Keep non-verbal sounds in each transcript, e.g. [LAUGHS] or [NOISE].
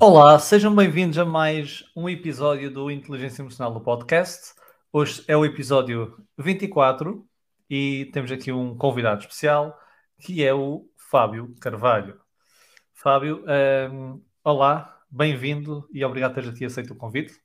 Olá, sejam bem-vindos a mais um episódio do Inteligência Emocional do Podcast. Hoje é o episódio 24 e temos aqui um convidado especial que é o Fábio Carvalho. Fábio, um, olá, bem-vindo e obrigado por teres aqui aceito o convite.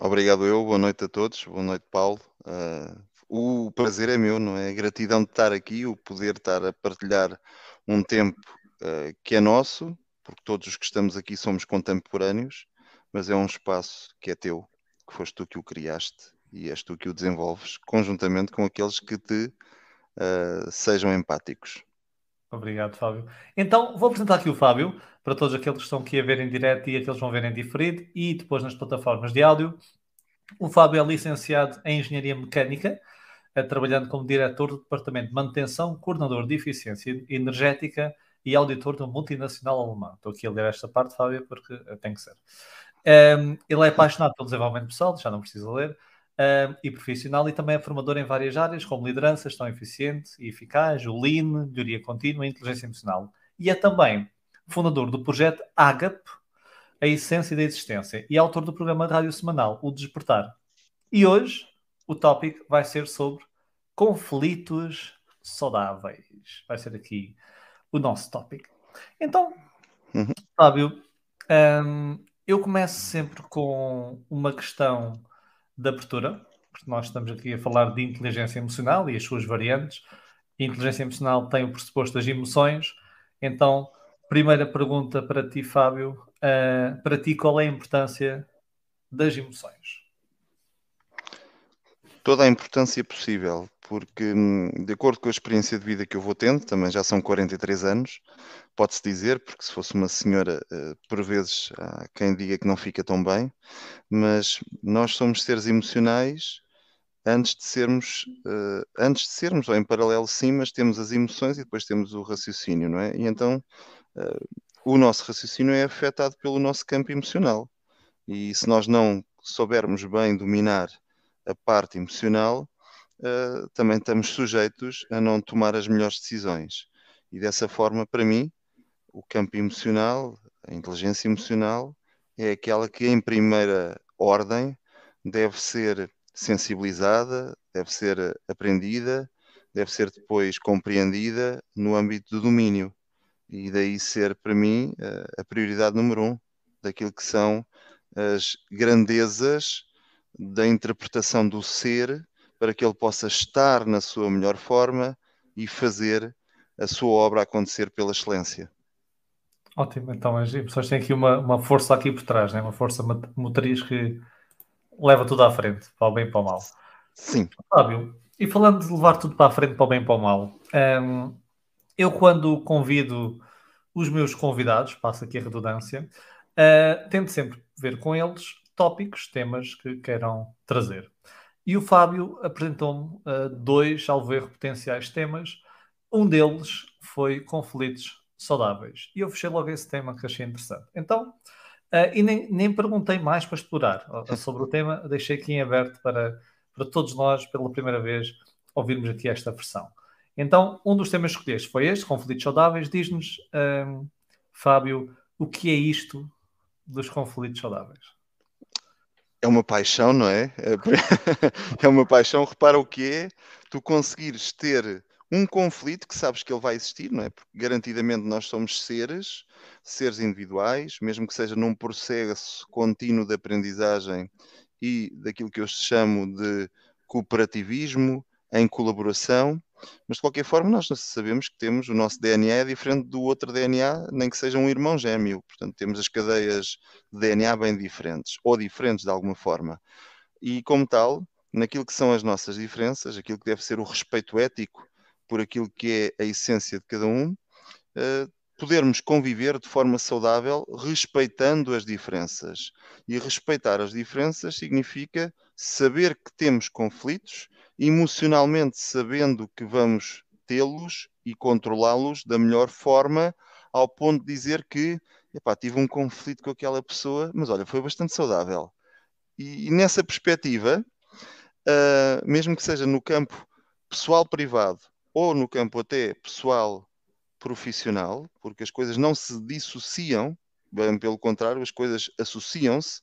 Obrigado eu, boa noite a todos, boa noite Paulo. Uh, o prazer é meu, não é? A gratidão de estar aqui, o poder estar a partilhar um tempo uh, que é nosso, porque todos os que estamos aqui somos contemporâneos, mas é um espaço que é teu, que foste tu que o criaste e és tu que o desenvolves, conjuntamente com aqueles que te uh, sejam empáticos. Obrigado, Fábio. Então, vou apresentar aqui o Fábio, para todos aqueles que estão aqui a ver em direto e aqueles que vão ver em diferido, e depois nas plataformas de áudio. O Fábio é licenciado em Engenharia Mecânica, eh, trabalhando como diretor do Departamento de Manutenção, coordenador de Eficiência Energética e auditor de uma multinacional alemã. Estou aqui a ler esta parte, Fábio, porque tem que ser. Um, ele é apaixonado pelo desenvolvimento pessoal, já não precisa ler, um, e profissional, e também é formador em várias áreas, como liderança, gestão eficiente e eficaz, o Lean, melhoria contínua e inteligência emocional. E é também fundador do projeto AGAP, a essência da existência, e autor do programa de rádio semanal, O Despertar. E hoje o tópico vai ser sobre conflitos saudáveis. Vai ser aqui o nosso tópico. Então, uhum. Fábio, um, eu começo sempre com uma questão de abertura, porque nós estamos aqui a falar de inteligência emocional e as suas variantes. A inteligência emocional tem o pressuposto das emoções. Então, primeira pergunta para ti, Fábio. Uh, para ti, qual é a importância das emoções? Toda a importância possível porque, hum, de acordo com a experiência de vida que eu vou tendo, também já são 43 anos, pode-se dizer, porque se fosse uma senhora, eh, por vezes há quem diga que não fica tão bem, mas nós somos seres emocionais antes de sermos, uh, antes de sermos, ou em paralelo sim, mas temos as emoções e depois temos o raciocínio, não é? E então uh, o nosso raciocínio é afetado pelo nosso campo emocional. E se nós não soubermos bem dominar a parte emocional, uh, também estamos sujeitos a não tomar as melhores decisões. E dessa forma, para mim, o campo emocional, a inteligência emocional, é aquela que, em primeira ordem, deve ser sensibilizada, deve ser aprendida, deve ser depois compreendida no âmbito do domínio. E daí ser, para mim, eh, a prioridade número um daquilo que são as grandezas da interpretação do ser para que ele possa estar na sua melhor forma e fazer a sua obra acontecer pela excelência. Ótimo, então as pessoas têm aqui uma, uma força aqui por trás, né? uma força motriz que leva tudo à frente, para o bem e para o mal. Sim. Fábio, e falando de levar tudo para a frente, para o bem e para o mal, um, eu quando convido os meus convidados, passo aqui a redundância, uh, tento sempre ver com eles tópicos, temas que queiram trazer. E o Fábio apresentou-me uh, dois, salvo erro, potenciais temas. Um deles foi conflitos saudáveis. E eu fechei logo esse tema que achei interessante. Então, uh, e nem, nem perguntei mais para explorar sobre o tema, deixei aqui em aberto para, para todos nós, pela primeira vez, ouvirmos aqui esta versão. Então, um dos temas escolhidos foi este, conflitos saudáveis. Diz-nos, Fábio, o que é isto dos conflitos saudáveis? É uma paixão, não é? É, [LAUGHS] é uma paixão. Repara o que é tu conseguires ter um conflito que sabes que ele vai existir, não é? Porque garantidamente nós somos seres, seres individuais, mesmo que seja num processo contínuo de aprendizagem e daquilo que eu chamo de cooperativismo, em colaboração, mas de qualquer forma, nós sabemos que temos o nosso DNA é diferente do outro DNA, nem que seja um irmão gêmeo. Portanto, temos as cadeias de DNA bem diferentes, ou diferentes de alguma forma. E como tal, naquilo que são as nossas diferenças, aquilo que deve ser o respeito ético por aquilo que é a essência de cada um, uh, podermos conviver de forma saudável, respeitando as diferenças. E respeitar as diferenças significa saber que temos conflitos emocionalmente sabendo que vamos tê-los e controlá-los da melhor forma, ao ponto de dizer que epá, tive um conflito com aquela pessoa, mas olha, foi bastante saudável. E, e nessa perspectiva, uh, mesmo que seja no campo pessoal-privado ou no campo até pessoal-profissional, porque as coisas não se dissociam, bem pelo contrário, as coisas associam-se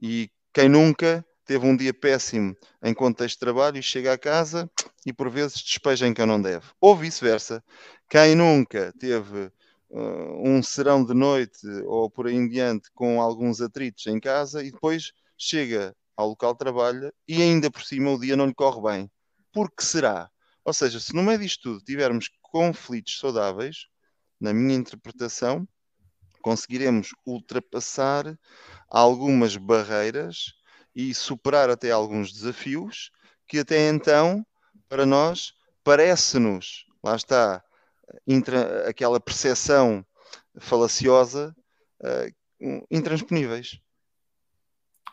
e quem nunca teve um dia péssimo em contexto de trabalho e chega a casa e por vezes despeja em quem não deve. Ou vice-versa. Quem nunca teve uh, um serão de noite ou por aí em diante com alguns atritos em casa e depois chega ao local de trabalho e ainda por cima o dia não lhe corre bem. Por que será? Ou seja, se no meio disto tudo tivermos conflitos saudáveis, na minha interpretação, conseguiremos ultrapassar algumas barreiras e superar até alguns desafios que até então, para nós, parece-nos, lá está, intra, aquela percepção falaciosa, uh, intransponíveis.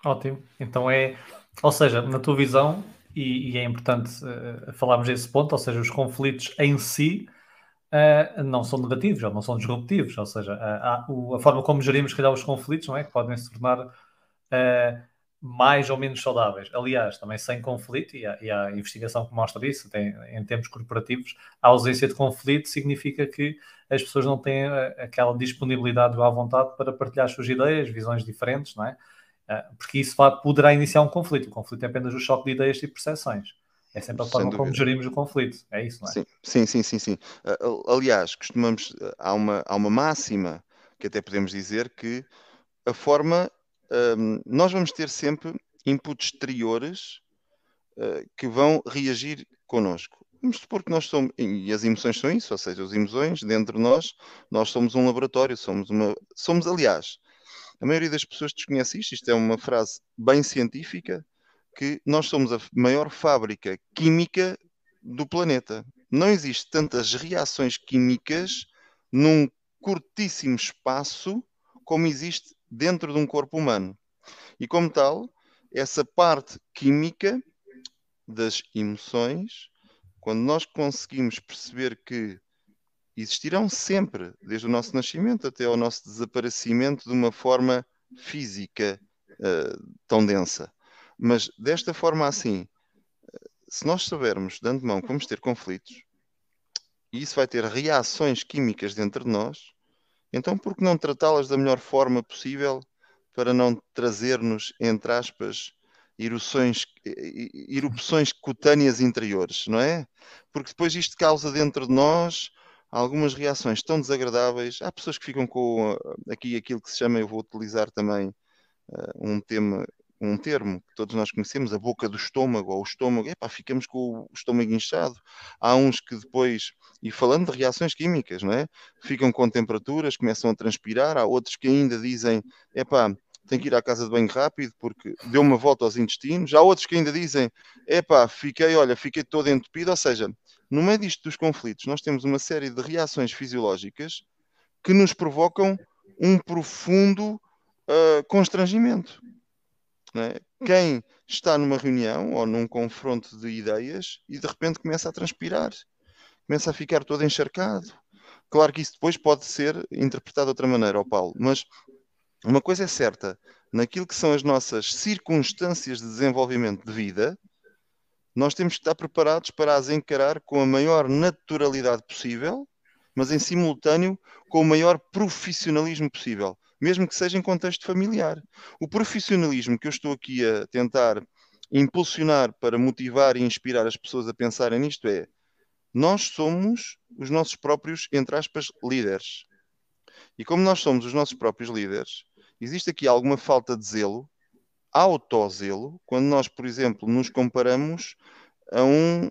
Ótimo. Então é, ou seja, na tua visão, e, e é importante uh, falarmos desse ponto, ou seja, os conflitos em si uh, não são negativos, ou não são disruptivos, ou seja, a, a, forma como gerimos, calhar, os conflitos, não é? Que podem se tornar mais ou menos saudáveis. Aliás, também sem conflito, e há, e há investigação que mostra isso, tem, em termos corporativos, a ausência de conflito significa que as pessoas não têm aquela disponibilidade à vontade para partilhar suas ideias, visões diferentes, não é? porque isso poderá iniciar um conflito. O conflito é apenas o choque de ideias e percepções. É sempre a forma como gerimos o conflito. É isso, não é? Sim, sim, sim, sim. sim. aliás, costumamos. Há uma, há uma máxima que até podemos dizer que a forma. Um, nós vamos ter sempre inputs exteriores uh, que vão reagir connosco. Vamos supor que nós somos, e as emoções são isso, ou seja, as emoções dentro de nós, nós somos um laboratório, somos uma, somos aliás, a maioria das pessoas desconhece isto, isto é uma frase bem científica, que nós somos a maior fábrica química do planeta. Não existe tantas reações químicas num curtíssimo espaço como existe dentro de um corpo humano. E como tal, essa parte química das emoções, quando nós conseguimos perceber que existirão sempre, desde o nosso nascimento até ao nosso desaparecimento, de uma forma física uh, tão densa. Mas desta forma assim, se nós soubermos de antemão que vamos ter conflitos, e isso vai ter reações químicas dentro de nós, então por que não tratá-las da melhor forma possível para não trazer-nos, entre aspas, erupções, erupções cutâneas interiores, não é? Porque depois isto causa dentro de nós algumas reações tão desagradáveis. Há pessoas que ficam com uh, aqui aquilo que se chama, eu vou utilizar também uh, um tema um termo que todos nós conhecemos, a boca do estômago ou o estômago, epá, ficamos com o estômago inchado. Há uns que depois, e falando de reações químicas, não é? Ficam com temperaturas, começam a transpirar, há outros que ainda dizem, epá, tenho que ir à casa de banho rápido porque deu uma volta aos intestinos. Há outros que ainda dizem, epá, fiquei, olha, fiquei todo entupido. Ou seja, no meio disto dos conflitos, nós temos uma série de reações fisiológicas que nos provocam um profundo uh, constrangimento. É? Quem está numa reunião ou num confronto de ideias e de repente começa a transpirar, começa a ficar todo encharcado. Claro que isso depois pode ser interpretado de outra maneira, Paulo, mas uma coisa é certa: naquilo que são as nossas circunstâncias de desenvolvimento de vida, nós temos que estar preparados para as encarar com a maior naturalidade possível, mas em simultâneo com o maior profissionalismo possível mesmo que seja em contexto familiar. O profissionalismo que eu estou aqui a tentar impulsionar para motivar e inspirar as pessoas a pensarem nisto é: nós somos os nossos próprios, entre aspas, líderes. E como nós somos os nossos próprios líderes, existe aqui alguma falta de zelo, autozelo, quando nós, por exemplo, nos comparamos a um,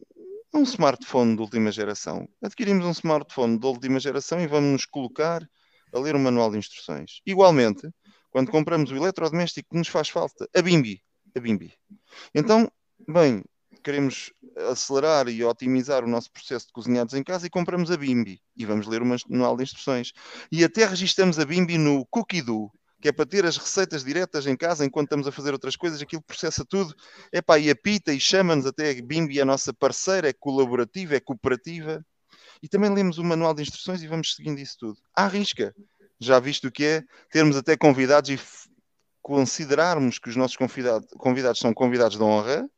a um smartphone de última geração. Adquirimos um smartphone de última geração e vamos nos colocar a ler o manual de instruções. Igualmente, quando compramos o eletrodoméstico que nos faz falta, a Bimbi. A Bimbi. Então, bem, queremos acelerar e otimizar o nosso processo de cozinhados em casa e compramos a Bimbi e vamos ler o manual de instruções. E até registramos a Bimbi no Cookie-Do, que é para ter as receitas diretas em casa enquanto estamos a fazer outras coisas, aquilo processa tudo, é pá, e apita e chama-nos até a Bimbi, a nossa parceira, é colaborativa, é cooperativa e também lemos o manual de instruções e vamos seguindo isso tudo. À risca. Já visto o que é termos até convidados e considerarmos que os nossos convidados, convidados são convidados de honra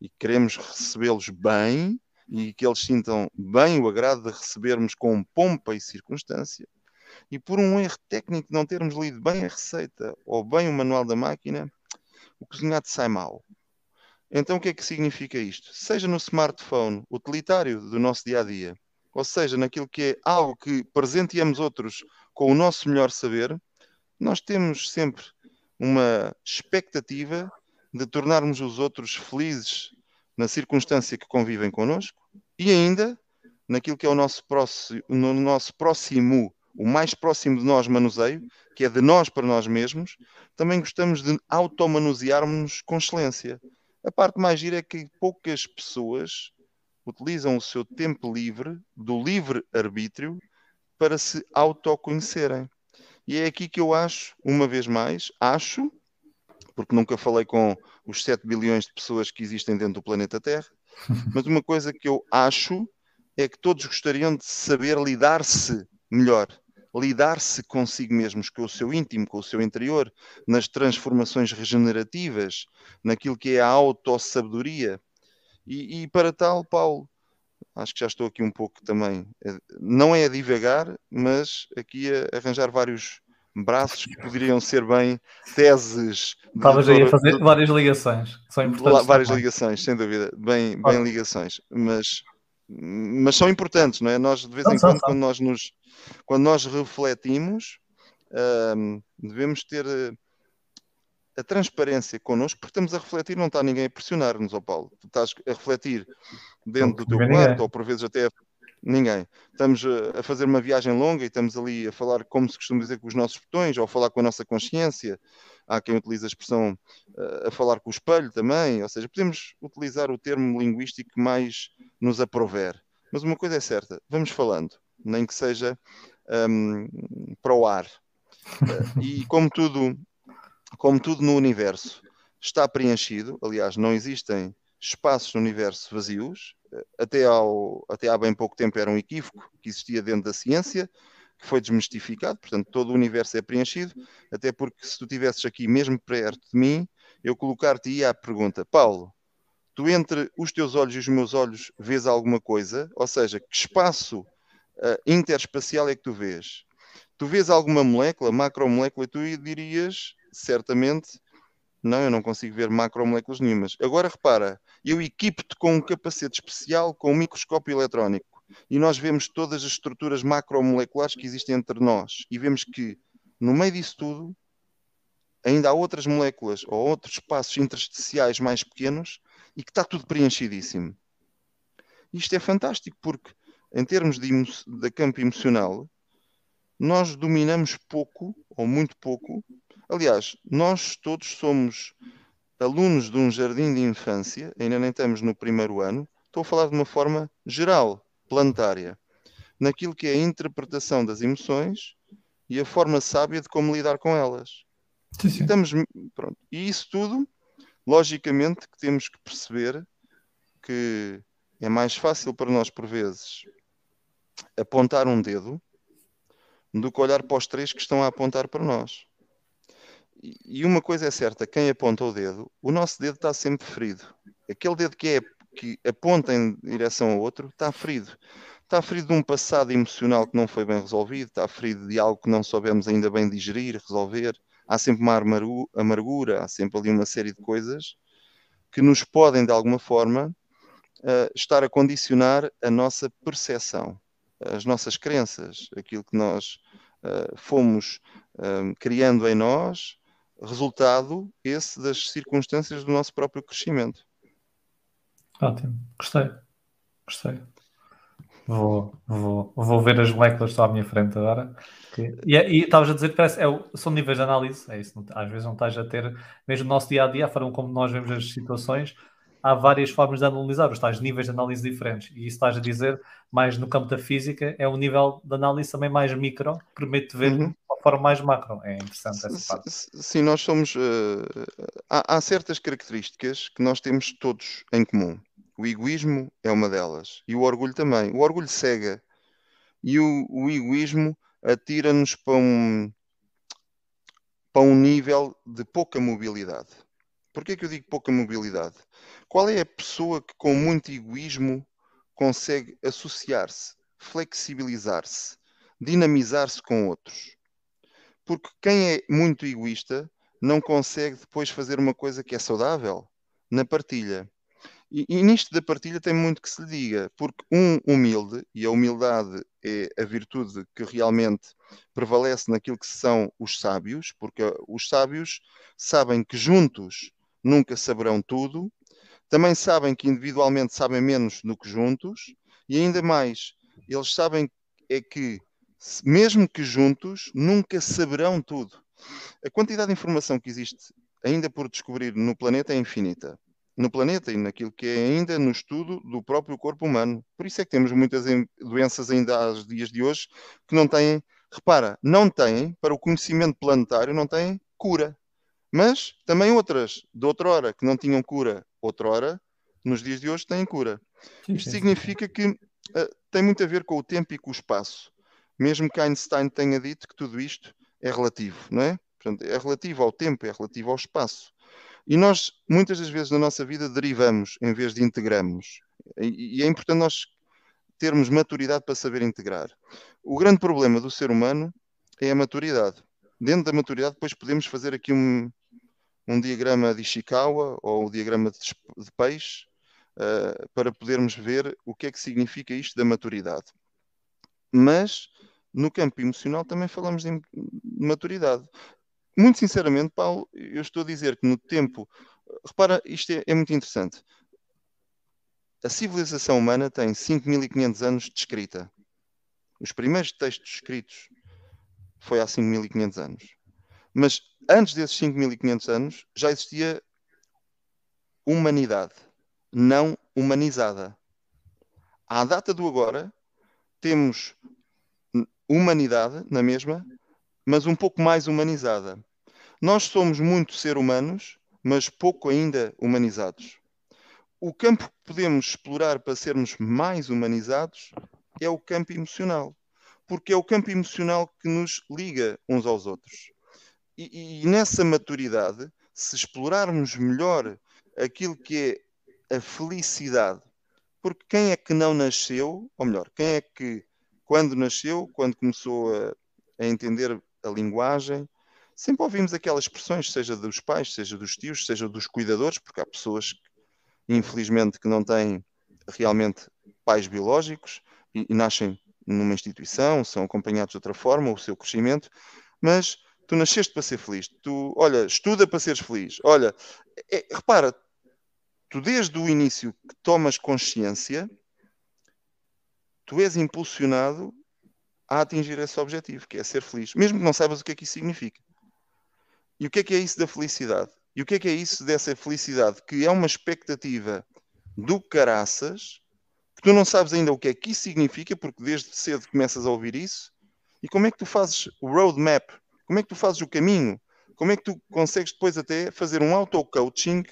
e queremos recebê-los bem e que eles sintam bem o agrado de recebermos com pompa e circunstância. e por um erro técnico de não termos lido bem a receita ou bem o manual da máquina, o cozinhado sai mal. Então o que é que significa isto? Seja no smartphone utilitário do nosso dia a dia, ou seja, naquilo que é algo que presenteamos outros com o nosso melhor saber, nós temos sempre uma expectativa de tornarmos os outros felizes na circunstância que convivem connosco e ainda naquilo que é o nosso próximo, no nosso próximo, o mais próximo de nós manuseio, que é de nós para nós mesmos, também gostamos de automanusearmos com excelência. A parte mais gira é que poucas pessoas utilizam o seu tempo livre, do livre arbítrio, para se autoconhecerem. E é aqui que eu acho, uma vez mais, acho, porque nunca falei com os 7 bilhões de pessoas que existem dentro do planeta Terra, [LAUGHS] mas uma coisa que eu acho é que todos gostariam de saber lidar-se melhor, lidar-se consigo mesmos, com o seu íntimo, com o seu interior, nas transformações regenerativas, naquilo que é a autossabedoria. E, e para tal, Paulo, acho que já estou aqui um pouco também, eh, não é a divagar, mas aqui a arranjar vários braços que poderiam ser bem teses. Estavas aí a fazer várias ligações, são importantes. Várias também. ligações, sem dúvida, bem, bem ligações, mas, mas são importantes, não é? Nós, de vez em quando, quando nós, nos, quando nós refletimos, hum, devemos ter eh, a transparência connosco, porque estamos a refletir, não está ninguém a pressionar-nos, ó Paulo. Tu estás a refletir dentro do teu quarto, ou por vezes até Ninguém. Estamos a fazer uma viagem longa e estamos ali a falar, como se costuma dizer, com os nossos botões, ou a falar com a nossa consciência. Há quem utiliza a expressão uh, a falar com o espelho também. Ou seja, podemos utilizar o termo linguístico que mais nos aprover. Mas uma coisa é certa, vamos falando, nem que seja um, para o ar. Uh, [LAUGHS] e como tudo, como tudo no universo está preenchido, aliás, não existem espaços no universo vazios, até, ao, até há bem pouco tempo era um equívoco que existia dentro da ciência, que foi desmistificado, portanto todo o universo é preenchido, até porque se tu estivesses aqui mesmo perto de mim, eu colocar-te-ia a pergunta, Paulo, tu entre os teus olhos e os meus olhos vês alguma coisa? Ou seja, que espaço uh, interespacial é que tu vês? Tu vês alguma molécula, macromolécula, e tu dirias, certamente, não, eu não consigo ver macromoléculas nenhumas. Agora repara, eu equipo-te com um capacete especial com um microscópio eletrónico e nós vemos todas as estruturas macromoleculares que existem entre nós e vemos que no meio disso tudo ainda há outras moléculas ou outros espaços intersticiais mais pequenos e que está tudo preenchidíssimo. Isto é fantástico porque em termos de, de campo emocional nós dominamos pouco ou muito pouco Aliás, nós todos somos alunos de um jardim de infância, ainda nem estamos no primeiro ano, estou a falar de uma forma geral, planetária, naquilo que é a interpretação das emoções e a forma sábia de como lidar com elas. Sim, sim. Estamos, pronto. E isso tudo, logicamente, que temos que perceber que é mais fácil para nós, por vezes, apontar um dedo do que olhar para os três que estão a apontar para nós. E uma coisa é certa, quem aponta o dedo, o nosso dedo está sempre ferido. Aquele dedo que, é, que aponta em direção ao outro está ferido. Está ferido de um passado emocional que não foi bem resolvido, está ferido de algo que não soubemos ainda bem digerir, resolver. Há sempre uma amargura, há sempre ali uma série de coisas que nos podem, de alguma forma, uh, estar a condicionar a nossa percepção, as nossas crenças, aquilo que nós uh, fomos uh, criando em nós, resultado esse das circunstâncias do nosso próprio crescimento. Ótimo, gostei, gostei. Vou, vou, vou ver as moléculas só à minha frente agora. E, e estavas a dizer que parece, é, são níveis de análise, é isso, às vezes não estás a ter, mesmo no nosso dia a dia, a forma como nós vemos as situações, há várias formas de analisar, os tais níveis de análise diferentes. E isso estás a dizer, mais no campo da física, é um nível de análise também mais micro, que permite ver uhum forma mais macro. É interessante essa parte. Sim, nós somos. Uh, há, há, certas características que nós temos todos em comum. O egoísmo é uma delas. E o orgulho também. O orgulho cega. E o, o egoísmo atira-nos para um, para um nível de pouca mobilidade. Porquê que eu digo pouca mobilidade? Qual é a pessoa que com muito egoísmo consegue associar-se, flexibilizar-se, dinamizar-se com outros. Porque quem é muito egoísta não consegue depois fazer uma coisa que é saudável na partilha. E, e, nisto da partilha tem muito que se lhe diga, porque um humilde, e a humildade é a virtude que realmente prevalece naquilo que são os sábios, porque os sábios sabem que juntos nunca saberão tudo, também sabem que individualmente sabem menos do que juntos, e ainda mais, eles sabem é que, mesmo que juntos, nunca saberão tudo. A quantidade de informação que existe ainda por descobrir no planeta é infinita no planeta e naquilo que é ainda no estudo do próprio corpo humano. Por isso é que temos muitas doenças ainda aos dias de hoje que não têm, repara, não têm, para o conhecimento planetário, não têm cura. Mas também outras, de outrora, que não tinham cura outrora, nos dias de hoje têm cura. Isto significa que uh, tem muito a ver com o tempo e com o espaço. Mesmo que Einstein tenha dito que tudo isto é relativo, não é? Portanto, é relativo ao tempo, é relativo ao espaço. E nós, muitas das vezes na nossa vida, derivamos em vez de integramos. E, e é importante nós termos maturidade para saber integrar. O grande problema do ser humano é a maturidade. Dentro da maturidade, depois podemos fazer aqui um, um diagrama de Ishikawa ou o um diagrama de, de peixe uh, para podermos ver o que é que significa isto da maturidade. Mas no campo emocional também falamos de maturidade muito sinceramente, Paulo, eu estou a dizer que no tempo. Repara, isto é, é muito interessante. A civilização humana tem 5.500 anos de escrita. Os primeiros textos escritos foi há 5.500 anos. Mas antes desses 5.500 anos já existia humanidade, não humanizada. À data do agora, temos humanidade na mesma, mas um pouco mais humanizada. Nós somos muito ser humanos, mas pouco ainda humanizados. O campo que podemos explorar para sermos mais humanizados é o campo emocional, porque é o campo emocional que nos liga uns aos outros. E, e nessa maturidade, se explorarmos melhor aquilo que é a felicidade, porque quem é que não nasceu, ou melhor, quem é que quando nasceu, quando começou a, a entender a linguagem, sempre ouvimos aquelas expressões, seja dos pais, seja dos tios, seja dos cuidadores, porque há pessoas, infelizmente, que não têm realmente pais biológicos e, e nascem numa instituição, são acompanhados de outra forma, o seu crescimento, mas tu nasceste para ser feliz, tu, olha, estuda para seres feliz, olha, é, repara, tu desde o início que tomas consciência, tu és impulsionado a atingir esse objetivo, que é ser feliz, mesmo que não saibas o que é que isso significa. E o que é que é isso da felicidade? E o que é que é isso dessa felicidade? Que é uma expectativa do caraças, que tu não sabes ainda o que é que isso significa, porque desde cedo começas a ouvir isso. E como é que tu fazes o roadmap? Como é que tu fazes o caminho? Como é que tu consegues depois até fazer um auto-coaching,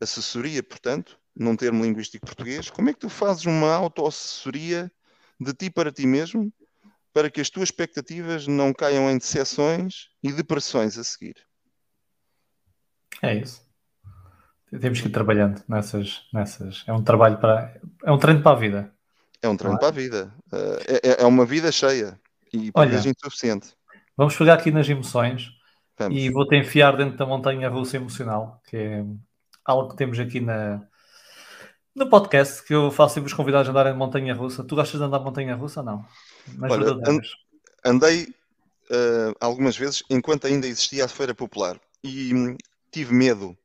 assessoria, portanto, num termo linguístico português, como é que tu fazes uma auto-assessoria de ti para ti mesmo para que as tuas expectativas não caiam em decepções e depressões a seguir. É isso. Temos que ir trabalhando nessas, nessas. É um trabalho para. É um treino para a vida. É um treino é? para a vida. Eh, é, é uma vida cheia e vezes insuficiente. Vamos pegar aqui nas emoções vamos. e vou-te enfiar dentro da montanha russa emocional, que é algo que temos aqui na, no podcast, que eu faço sempre os convidados a andarem de montanha russa. Tu gostas de andar de montanha russa ou não? Olha, andei uh, algumas vezes enquanto ainda existia a Feira Popular e hum, tive medo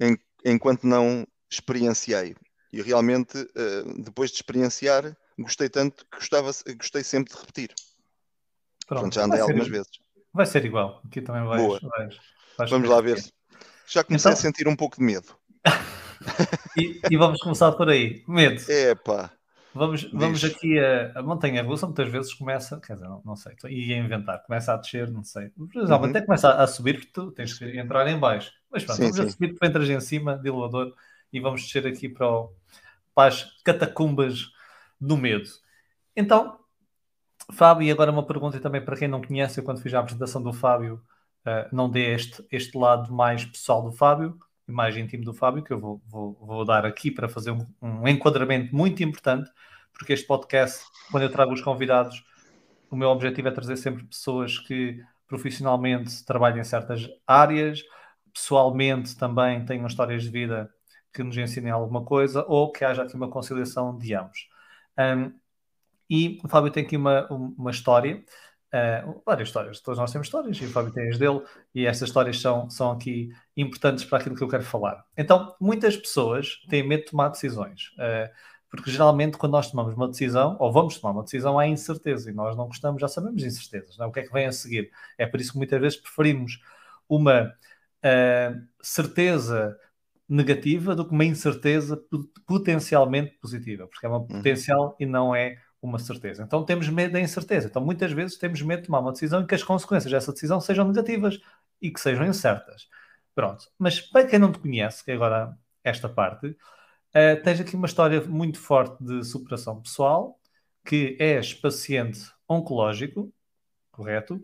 em, enquanto não experienciei. E realmente, uh, depois de experienciar, gostei tanto que gostava, gostei sempre de repetir. Pronto, Pronto já andei algumas vezes. Vai ser igual. Aqui também vais. Boa. vais, vais Vamos lá ver. Já comecei então... a sentir um pouco de medo. e, e, vamos começar por aí. Medo. Pá. Vamos, vamos aqui a, a montanha russa, muitas vezes começa, quer dizer, não, não sei, e a inventar, começa a descer, não sei. Uhum. Até começa a, a, subir, porque tu tens que entrar em baixo. Mas pronto, sim, vamos sim. a subir, tu entras em cima do elevador e vamos descer aqui para, o, para as catacumbas do medo. Então, Fábio, e agora uma pergunta também para quem não conhece, eu quando fiz a apresentação do Fábio, uh, não dei este, este lado mais pessoal do Fábio, e mais íntimo do Fábio, que eu vou, vou, vou dar aqui para fazer um, um enquadramento muito importante porque este podcast, quando eu trago os convidados, o meu objetivo é trazer sempre pessoas que profissionalmente trabalhem em certas áreas, pessoalmente também tenham histórias de vida que nos ensinem alguma coisa ou que haja aqui uma conciliação de ambos. Um, e o Fábio tem aqui uma, uma história, uh, várias histórias, todos nós temos histórias, e o Fábio tem as dele, e estas histórias são, são aqui importantes para aquilo que eu quero falar. Então, muitas pessoas têm medo de tomar decisões, uh, porque geralmente quando nós tomamos uma decisão, ou vamos tomar uma decisão, há incerteza, e nós não gostamos, já sabemos incertezas, não é? o que é que vem a seguir. É por isso que muitas vezes preferimos uma uh, certeza negativa do que uma incerteza potencialmente positiva, porque é uma uhum. potencial e não é uma certeza. Então temos medo da incerteza. Então muitas vezes temos medo de tomar uma decisão e que as consequências dessa decisão sejam negativas e que sejam incertas. Pronto. Mas para quem não te conhece, que é agora esta parte, uh, tens aqui uma história muito forte de superação pessoal, que és paciente oncológico, correto?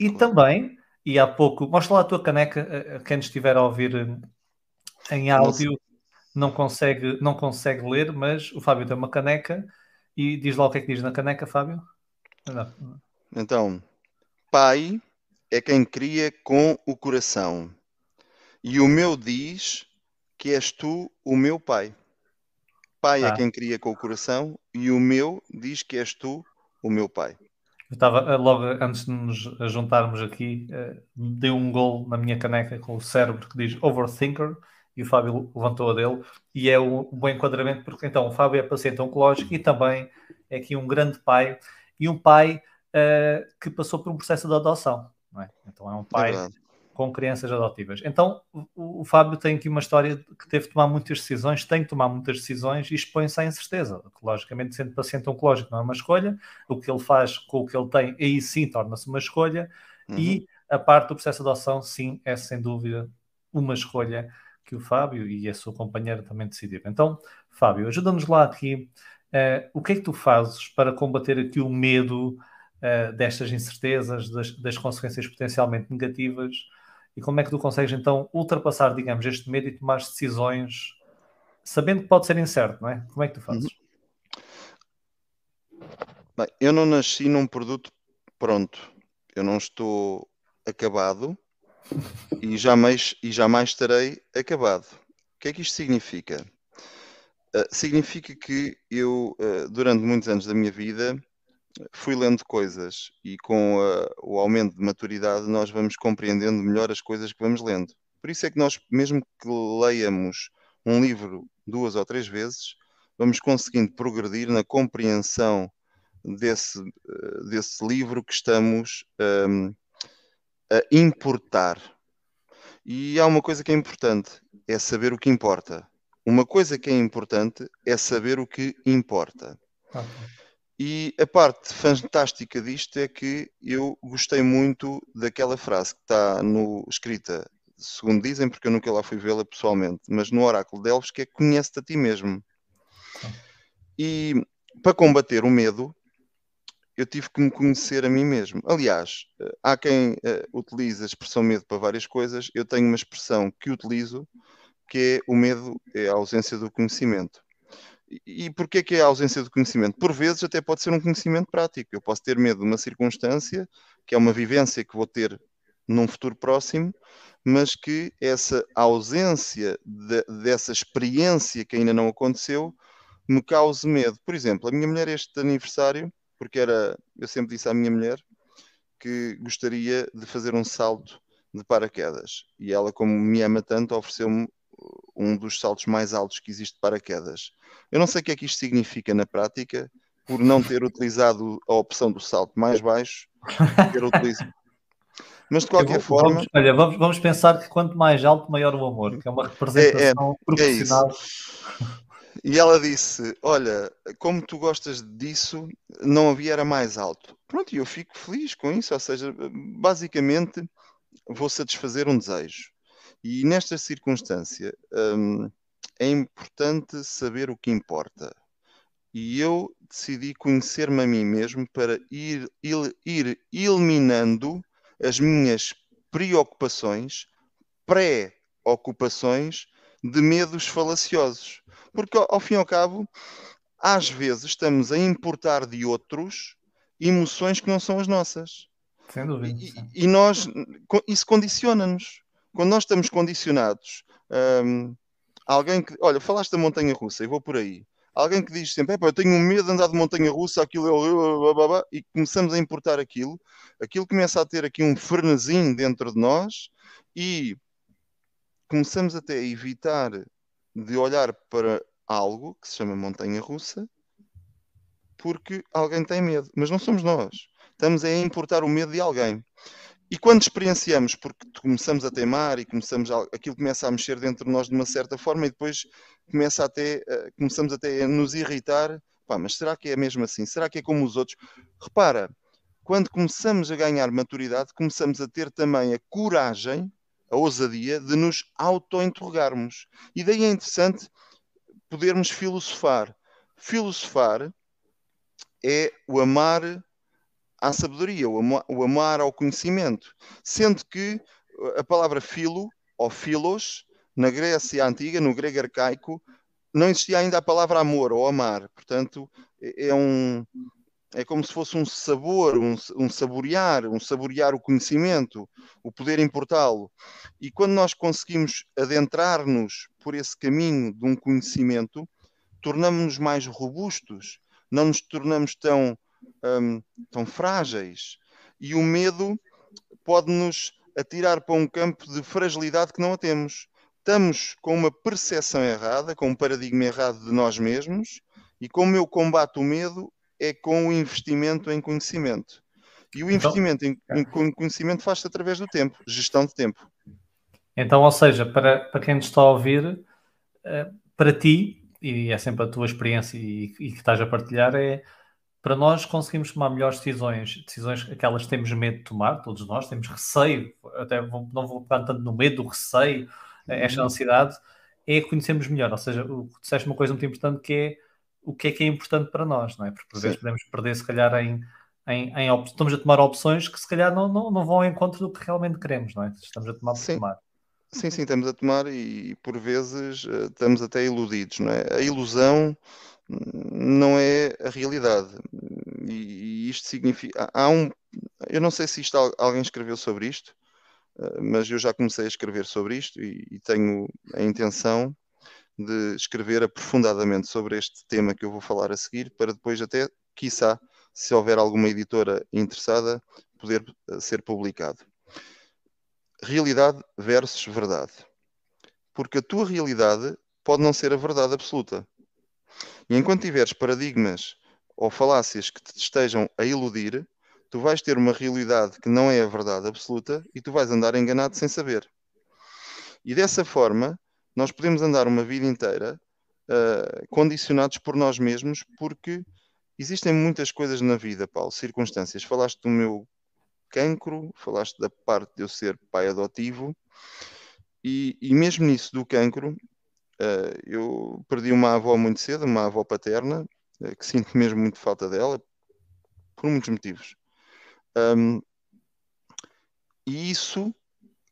E também, e há pouco, mostra lá a tua caneca, quem estiver a ouvir em áudio não consegue, não consegue ler, mas o Fábio tem uma caneca e diz lá o que é que diz na caneca, Fábio. Então, pai é quem cria com o coração, e o meu diz que és tu o meu pai. Pai é ah. é quem cria com o coração, e o meu diz que és tu o meu pai. Eu estava, eh, logo antes de nos juntarmos aqui, uh, dei um gol na minha caneca com o cérebro que diz Overthinker e o Fábio levantou a dele, e é um bom enquadramento, porque então o Fábio é paciente oncológico e também é aqui um grande pai, e um pai uh, que passou por um processo de adoção, é? Então é um pai é com crianças adotivas. Então o, o, Fábio tem aqui uma história que teve de tomar muitas decisões, tem que tomar muitas decisões e expõe-se à incerteza. Logicamente, sendo paciente oncológico não é uma escolha, o que ele faz com o que ele tem, aí sim torna-se uma escolha, uhum. e a parte do processo de adoção, sim, é sem dúvida uma escolha que o Fábio e a sua companheira também decidiram. Então, Fábio, ajuda-nos lá aqui. Uh, o que é que tu fazes para combater aqui o medo uh, destas incertezas, das, das, consequências potencialmente negativas? E como é que tu consegues então ultrapassar, digamos, este medo e tomar decisões sabendo que pode ser incerto, não é? Como é que tu fazes? Uhum. Bem, eu não nasci num produto pronto. Eu não estou acabado e jamais, e jamais estarei acabado. O que é que isto significa? Uh, significa que eu, uh, durante muitos anos da minha vida, fui lendo coisas e com uh, o aumento de maturidade nós vamos compreendendo melhor as coisas que vamos lendo. Por isso é que nós, mesmo que leiamos um livro duas ou três vezes, vamos conseguindo progredir na compreensão desse, desse livro que estamos um, importar. E há uma coisa que é importante, é saber o que importa. Uma coisa que é importante é saber o que importa. Okay. E a parte fantástica disto é que eu gostei muito daquela frase que está no, escrita, segundo dizem, porque eu nunca lá fui vê-la pessoalmente, mas no Oráculo de Elves, que é conhece-te a ti mesmo. E para combater o medo, eu tive que me conhecer a mim mesmo. Aliás, eh, há quem uh, utilize a expressão medo para várias coisas. Eu tenho uma expressão que utilizo, que é o medo é a ausência do conhecimento. E, e porquê que é a ausência do conhecimento? Por vezes até pode ser um conhecimento prático. Eu posso ter medo de uma circunstância, que é uma vivência que vou ter num futuro próximo, mas que essa ausência de, dessa experiência que ainda não aconteceu me cause medo. Por exemplo, a minha mulher este aniversário porque era, eu sempre disse à minha mulher que gostaria de fazer um salto de paraquedas. E ela, como me ama tanto, ofereceu-me um dos saltos mais altos que existe de paraquedas. Eu não sei o que é que isto significa na prática, por não ter utilizado a opção do salto mais baixo, ter utilizado. Mas de qualquer vou, forma. Vamos, olha, vamos, vamos, pensar que quanto mais alto, maior o amor, que é uma representação é, é, proporcional. É e ela disse: Olha, como tu gostas disso, não havia era mais alto. Pronto, e eu fico feliz com isso. Ou seja, basicamente, vou satisfazer um desejo. E nesta circunstância, hum, é importante saber o que importa. E eu decidi conhecer-me a mim mesmo para ir, ir, ir eliminando as minhas preocupações, pré-ocupações de medos falaciosos. Porque, ao, fim e ao cabo, às vezes estamos a importar de outros emoções que não são as nossas. Sem dúvida. E, e nós, isso condiciona-nos. Quando nós estamos condicionados, hum, alguém que, olha, falaste da montanha russa e vou por aí. Alguém que diz sempre, eu tenho medo de andar de montanha russa, aquilo é e começamos a importar aquilo, aquilo começa a ter aqui um frenesim dentro de nós e começamos até a evitar de olhar para algo que se chama montanha russa porque alguém tem medo, mas não somos nós. Estamos a importar o medo de alguém. E quando experienciamos, porque começamos a teimar e começamos a, aquilo começa a mexer dentro de nós de uma certa forma e depois começa até, uh, começamos até a nos irritar, pá, mas será que é mesmo assim? Será que é como os outros? Repara, quando começamos a ganhar maturidade, começamos a ter também a coragem, a ousadia de nos auto-interrogarmos. E daí é interessante podermos filosofar. Filosofar é o amar à sabedoria, o amar, ao conhecimento. Sendo que a palavra filo, ou filos, na Grécia Antiga, no grego arcaico, não existia ainda a palavra amor ou amar. Portanto, é, é um, é como se fosse um sabor, um, um saborear, um saborear o conhecimento, o poder importá-lo. E quando nós conseguimos adentrar-nos por esse caminho de um conhecimento, tornamos-nos mais robustos, não nos tornamos tão, um, tão frágeis. E o medo pode-nos atirar para um campo de fragilidade que não a temos. Estamos com uma percepção errada, com um paradigma errado de nós mesmos, e como eu combato o medo é com o investimento em conhecimento. E o então, investimento então, em, em conhecimento faz-se através do tempo, gestão de tempo. Então, ou seja, para, para quem nos está a ouvir, eh, para ti, e é sempre a tua experiência e, e que estás a partilhar, é para nós conseguirmos tomar melhores decisões, decisões aquelas que temos medo de tomar, todos nós temos receio, até não vou pegar tanto no medo, do receio, eh, esta uhum. ansiedade, é conhecermos melhor. Ou seja, o, disseste uma coisa muito importante que é o que é que é importante para nós, não é? Porque por vezes podemos perder, se calhar, em, em, em estamos a tomar opções que se calhar não, não, não vão ao encontro do que realmente queremos, não é? Estamos a tomar por sim. tomar. Sim, sim, estamos a tomar e por vezes eh, estamos até iludidos, não é? A ilusão não é a realidade. E, e isto significa. Há um. Eu não sei se isto, alguém escreveu sobre isto, eh, mas eu já comecei a escrever sobre isto e, e tenho a intenção de escrever aprofundadamente sobre este tema que eu vou falar a seguir, para depois até, quiçá, se houver alguma editora interessada, poder eh, ser publicado. Realidade versus verdade. Porque a tua realidade pode não ser a verdade absoluta. E enquanto tiveres paradigmas ou falácias que te estejam a iludir, tu vais ter uma realidade que não é a verdade absoluta e tu vais andar enganado sem saber. E dessa forma, nós podemos andar uma vida inteira uh, condicionados por nós mesmos, porque existem muitas coisas na vida, Paulo, circunstâncias. Falaste do meu cancro, falaste da parte de eu ser pai adotivo, e, e mesmo nisso do cancro, uh, eu perdi uma avó muito cedo, uma avó paterna, uh, que sinto mesmo muito falta dela, por muitos motivos. Um, e isso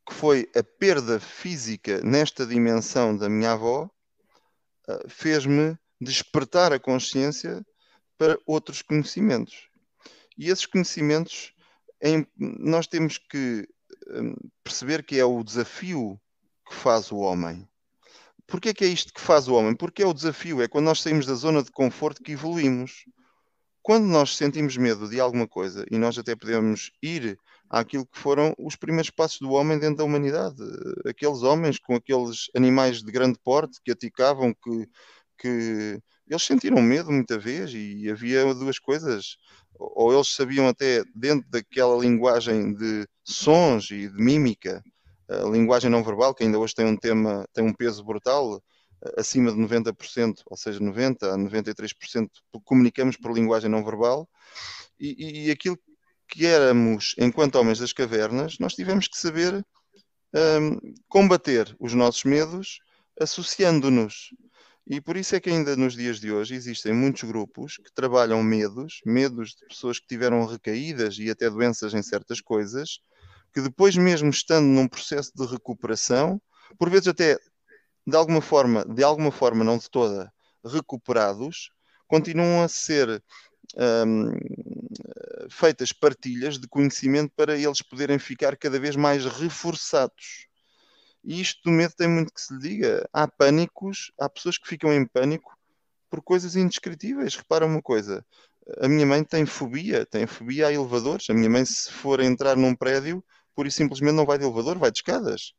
que foi a perda física nesta dimensão da minha avó, uh, fez-me despertar a consciência para outros conhecimentos. E esses conhecimentos, nós temos que um, perceber que é o desafio que faz o homem. Porquê é que é isto que faz o homem? Porque é o desafio, é quando nós saímos da zona de conforto que evoluímos. Quando nós sentimos medo de alguma coisa, e nós até podemos ir àquilo que foram os primeiros passos do homem dentro da humanidade. Aqueles homens com aqueles animais de grande porte que aticavam, que, que eles sentiram medo muita vez e havia duas coisas. Ou eles sabiam até dentro daquela linguagem de sons e de mímica, a linguagem não verbal, que ainda hoje tem um tema, tem um peso brutal, acima de 90%, ou seja, 90% a 93% comunicamos por linguagem não verbal, e, e aquilo que éramos, enquanto homens das cavernas, nós tivemos que saber um, combater os nossos medos associando-nos. E por isso é que ainda nos dias de hoje existem muitos grupos que trabalham medos, medos de pessoas que tiveram recaídas e até doenças em certas coisas, que depois mesmo estando num processo de recuperação, por vezes até de alguma forma, de alguma forma não de toda, recuperados, continuam a ser um, feitas partilhas de conhecimento para eles poderem ficar cada vez mais reforçados. E isto do medo tem muito que se lhe diga. Há pânicos, há pessoas que ficam em pânico por coisas indescritíveis. Repara uma coisa: a minha mãe tem fobia, tem fobia a elevadores. A minha mãe, se for entrar num prédio, pura e simplesmente não vai de elevador, vai de escadas.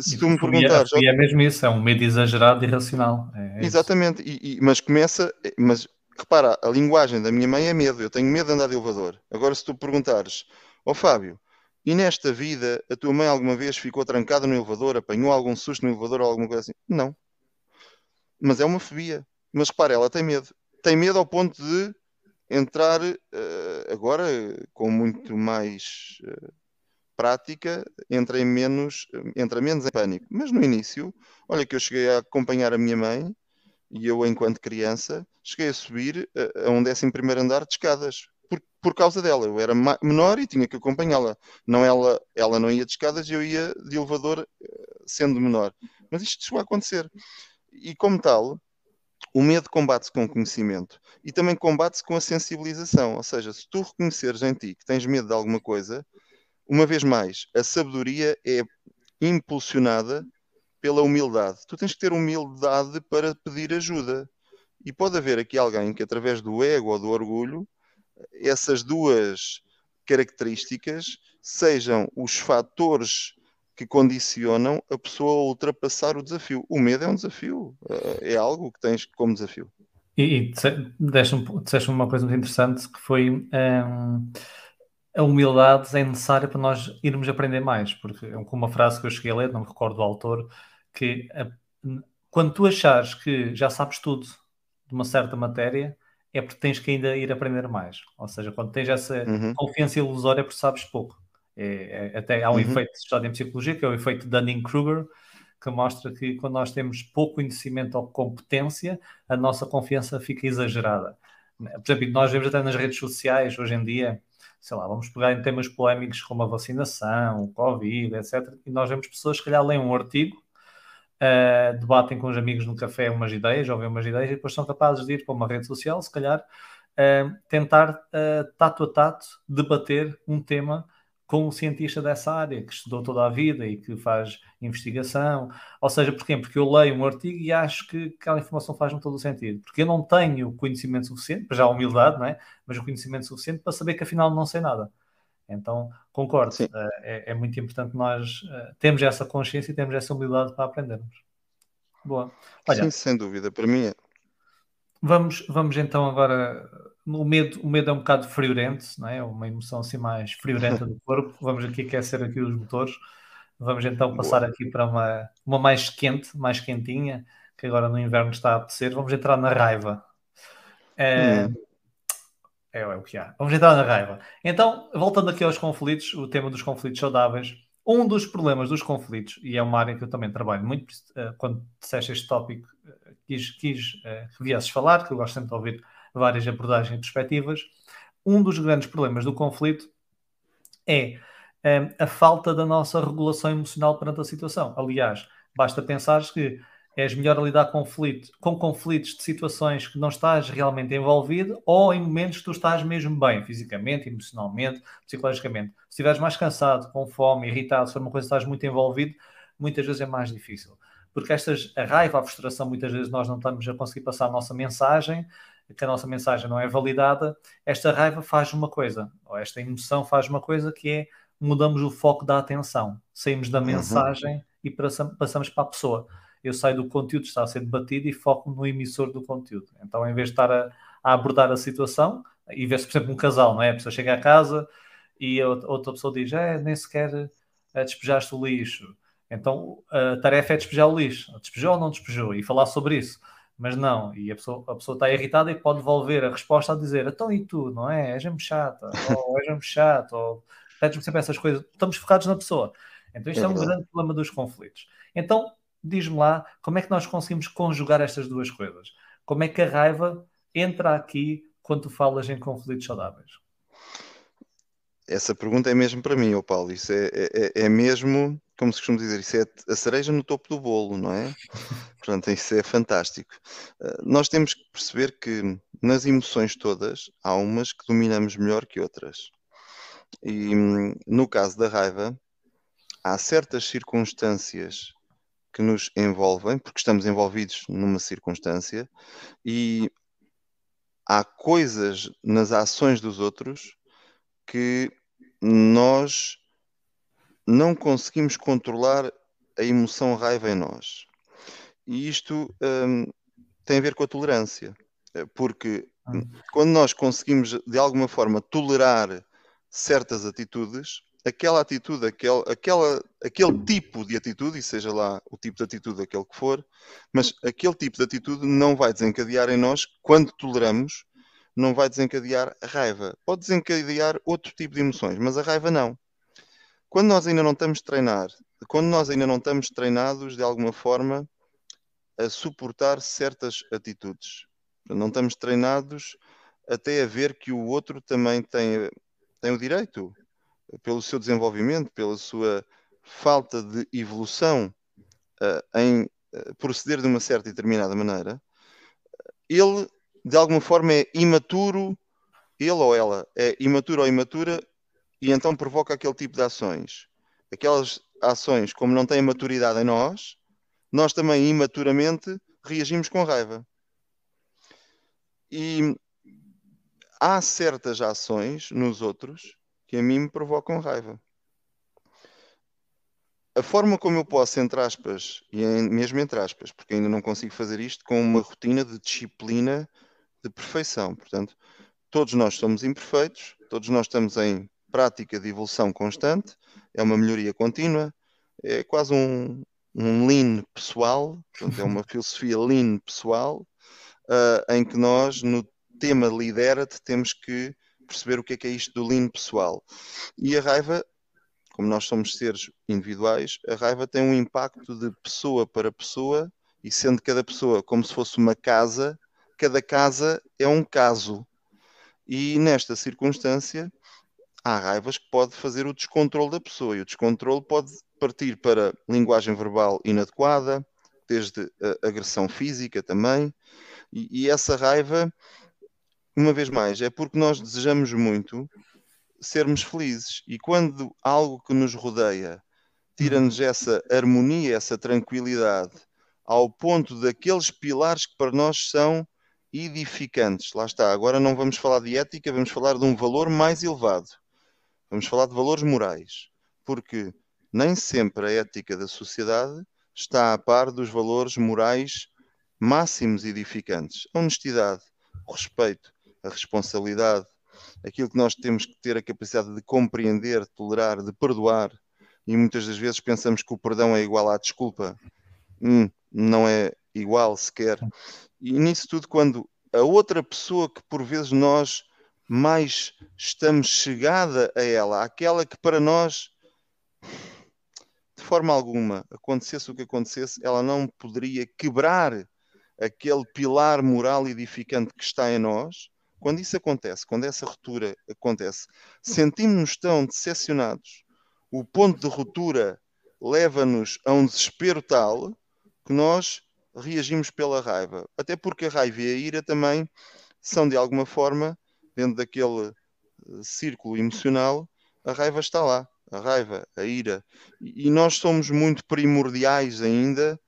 Se e tu me perguntares. E é mesmo isso, é um medo exagerado e irracional. É, é Exatamente, e, e, mas começa. Mas repara, a linguagem da minha mãe é medo. Eu tenho medo de andar de elevador. Agora, se tu perguntares, ó oh, Fábio, e nesta vida a tua mãe alguma vez ficou trancada no elevador, apanhou algum susto no elevador ou alguma coisa assim? Não. Mas é uma fobia. Mas repara, ela tem medo. Tem medo ao ponto de entrar uh, agora com muito mais uh, prática, entra, em menos, entra menos em pânico. Mas no início, olha que eu cheguei a acompanhar a minha mãe e eu, enquanto criança, cheguei a subir a, a um décimo primeiro andar de escadas. Por, por causa dela, eu era menor e tinha que acompanhá-la. Não ela, ela não ia de escadas, eu ia de elevador eh, sendo menor. Mas isto chegou a acontecer. E como tal, o medo combate-se com o conhecimento e também combate-se com a sensibilização. Ou seja, se tu reconheceres em ti que tens medo de alguma coisa, uma vez mais, a sabedoria é impulsionada pela humildade. Tu tens que ter humildade para pedir ajuda. E pode haver aqui alguém que, através do ego ou do orgulho, essas duas características sejam os fatores que condicionam a pessoa a ultrapassar o desafio. O medo é um desafio, é algo que tens como desafio. E, e disseste uma coisa muito interessante que foi um, a humildade é necessária para nós irmos aprender mais, porque é com uma frase que eu cheguei a ler, não me recordo do autor, que a, quando tu achares que já sabes tudo de uma certa matéria, é porque tens que ainda ir aprender mais. Ou seja, quando tens essa uhum. confiança ilusória é porque sabes pouco. É, é, até há um uhum. efeito estudado em psicologia, que é o efeito Dunning-Kruger, que mostra que quando nós temos pouco conhecimento ou competência, a nossa confiança fica exagerada. Por exemplo, nós vemos até nas redes sociais hoje em dia, sei lá, vamos pegar em temas polémicos como a vacinação, o Covid, etc. E nós vemos pessoas que, calhar, leem um artigo, uh, debatem com os amigos no café umas ideias, ouvem umas ideias e depois são capazes de ir para uma rede social, se calhar, uh, tentar, uh, tato a tato, debater um tema com um cientista dessa área, que estudou toda a vida e que faz investigação. Ou seja, porquê? Porque eu leio um artigo e acho que aquela informação faz-me todo o sentido. Porque eu não tenho conhecimento suficiente, para já a humildade, não é? Mas o conhecimento suficiente para saber que afinal não sei nada. Então, concordo. Uh, é, é, muito importante nós uh, termos essa consciência e termos essa humildade para aprendermos. Boa. Olha, Sim, sem dúvida. Para mim é. Vamos, vamos então agora o medo, o medo é um bocado friorento, não é? Uma emoção assim mais friorenta do corpo. Vamos aqui aquecer aqui os motores. Vamos então passar Boa. aqui para uma, uma mais quente, mais quentinha, que agora no inverno está a apetecer. Vamos entrar na raiva. É, hum. é, é o que há. Vamos entrar na raiva. Então, voltando aqui aos conflitos, o tema dos conflitos saudáveis. Um dos problemas dos conflitos, e é uma área que eu também trabalho muito, eh, quando disseste este tópico, eh, quis, quis eh, que viesses falar, que eu gosto sempre de ouvir várias abordagens e perspectivas. Um dos grandes problemas do conflito é um, a falta da nossa regulação emocional perante a situação. Aliás, basta pensar que és melhor a lidar conflito, com conflitos de situações que não estás realmente envolvido ou em momentos que tu estás mesmo bem, fisicamente, emocionalmente, psicologicamente. Se estiveres mais cansado, com fome, irritado, se for uma coisa que estás muito envolvido, muitas vezes é mais difícil. Porque estas, a raiva, a frustração, muitas vezes nós não estamos a conseguir passar a nossa mensagem, que a nossa mensagem não é validada, esta raiva faz uma coisa, ou esta emoção faz uma coisa que é mudamos o foco da atenção, saímos da uhum. mensagem uhum. e passamos para a pessoa. Eu saio do conteúdo que está a ser debatido e foco no emissor do conteúdo. Então, em vez de estar a, a abordar a situação, e ver-se, por exemplo, um casal, não é? A pessoa chega a casa e a outra pessoa diz: é, nem sequer eh, despejaste o lixo. Então, a tarefa é despejar o lixo. Despejou ou não despejou? E falar sobre isso mas não, e a pessoa, a pessoa está irritada e pode devolver a resposta a dizer então e tu, não é? És-me chata, [LAUGHS] ou és-me chato, ou pedes-me sempre essas coisas. Estamos focados na pessoa. Então isto é, é um grande problema dos conflitos. Então, diz-me lá, como é que nós conseguimos conjugar estas duas coisas? Como é que a raiva entra aqui quando tu falas em conflitos saudáveis? Essa pergunta é mesmo para mim, oh Paulo. Isso é, é, é mesmo como se costuma dizer, isso é a cereja no topo do bolo, não é? [LAUGHS] Portanto, isso é fantástico. Uh, nós temos que perceber que nas emoções todas há umas que dominamos melhor que outras. E no caso da raiva, há certas circunstâncias que nos envolvem, porque estamos envolvidos numa circunstância, e há coisas nas ações dos outros que nós não conseguimos controlar a emoção raiva em nós. E isto hum, tem a ver com a tolerância, porque hum. quando nós conseguimos de alguma forma tolerar certas atitudes, aquela atitude, aquele, aquela, aquele tipo de atitude, e seja lá o tipo de atitude aquele que for, mas aquele tipo de atitude não vai desencadear em nós, quando toleramos, não vai desencadear a raiva. Pode desencadear outro tipo de emoções, mas a raiva não. Quando nós ainda não estamos treinar, quando nós ainda não estamos treinados de alguma forma a suportar certas atitudes, não estamos treinados até a ver que o outro também tem, tem o direito pelo seu desenvolvimento, pela sua falta de evolução uh, em uh, proceder de uma certa e determinada maneira, ele de alguma forma é imaturo, ele ou ela é imaturo ou imatura e então provoca aquele tipo de ações. Aquelas ações, como não têm maturidade em nós, nós também imaturamente reagimos com raiva. E há certas ações nos outros que a mim me provocam raiva. A forma como eu posso, entre aspas, e mesmo entre aspas, porque ainda não consigo fazer isto com uma rotina de disciplina de perfeição. Portanto, todos nós somos imperfeitos, todos nós estamos em prática de evolução constante, é uma melhoria contínua, é quase um, um lean pessoal, portanto, é uma [LAUGHS] filosofia lean pessoal, uh, em que nós, no tema lidera-te, temos que perceber o que é que é isto do lean pessoal. E a raiva, como nós somos seres individuais, a raiva tem um impacto de pessoa para pessoa, e sendo cada pessoa como se fosse uma casa, cada casa é um caso. E nesta circunstância, há raivas que pode fazer o descontrole da pessoa, e o descontrole pode partir para linguagem verbal inadequada, desde agressão física também, e, e essa raiva uma vez mais, é porque nós desejamos muito sermos felizes. E quando algo que nos rodeia tira-nos essa harmonia, essa tranquilidade, ao ponto daqueles pilares que para nós são edificantes. Lá está. Agora não vamos falar de ética, vamos falar de um valor mais elevado. Vamos falar de valores morais. Porque nem sempre a ética da sociedade está a par dos valores morais máximos edificantes. A honestidade, o respeito, a responsabilidade, aquilo que nós temos que ter a capacidade de compreender, de tolerar, de perdoar. E muitas das vezes pensamos que o perdão é igual à desculpa. Hum, não é igual sequer. E nisso tudo, quando a outra pessoa que por vezes nós mais estamos chegada a ela, aquela que para nós, de forma alguma, acontecesse o que acontecesse, ela não poderia quebrar aquele pilar moral edificante que está em nós, quando isso acontece, quando essa ruptura acontece, sentimos-nos tão decepcionados, o ponto de ruptura leva-nos a um desespero tal que nós reagimos pela raiva. Até porque a raiva e a ira também são, de alguma forma, dentro daquele eh, círculo emocional, a raiva está lá. A raiva, a ira. E nós somos muito primordiais ainda,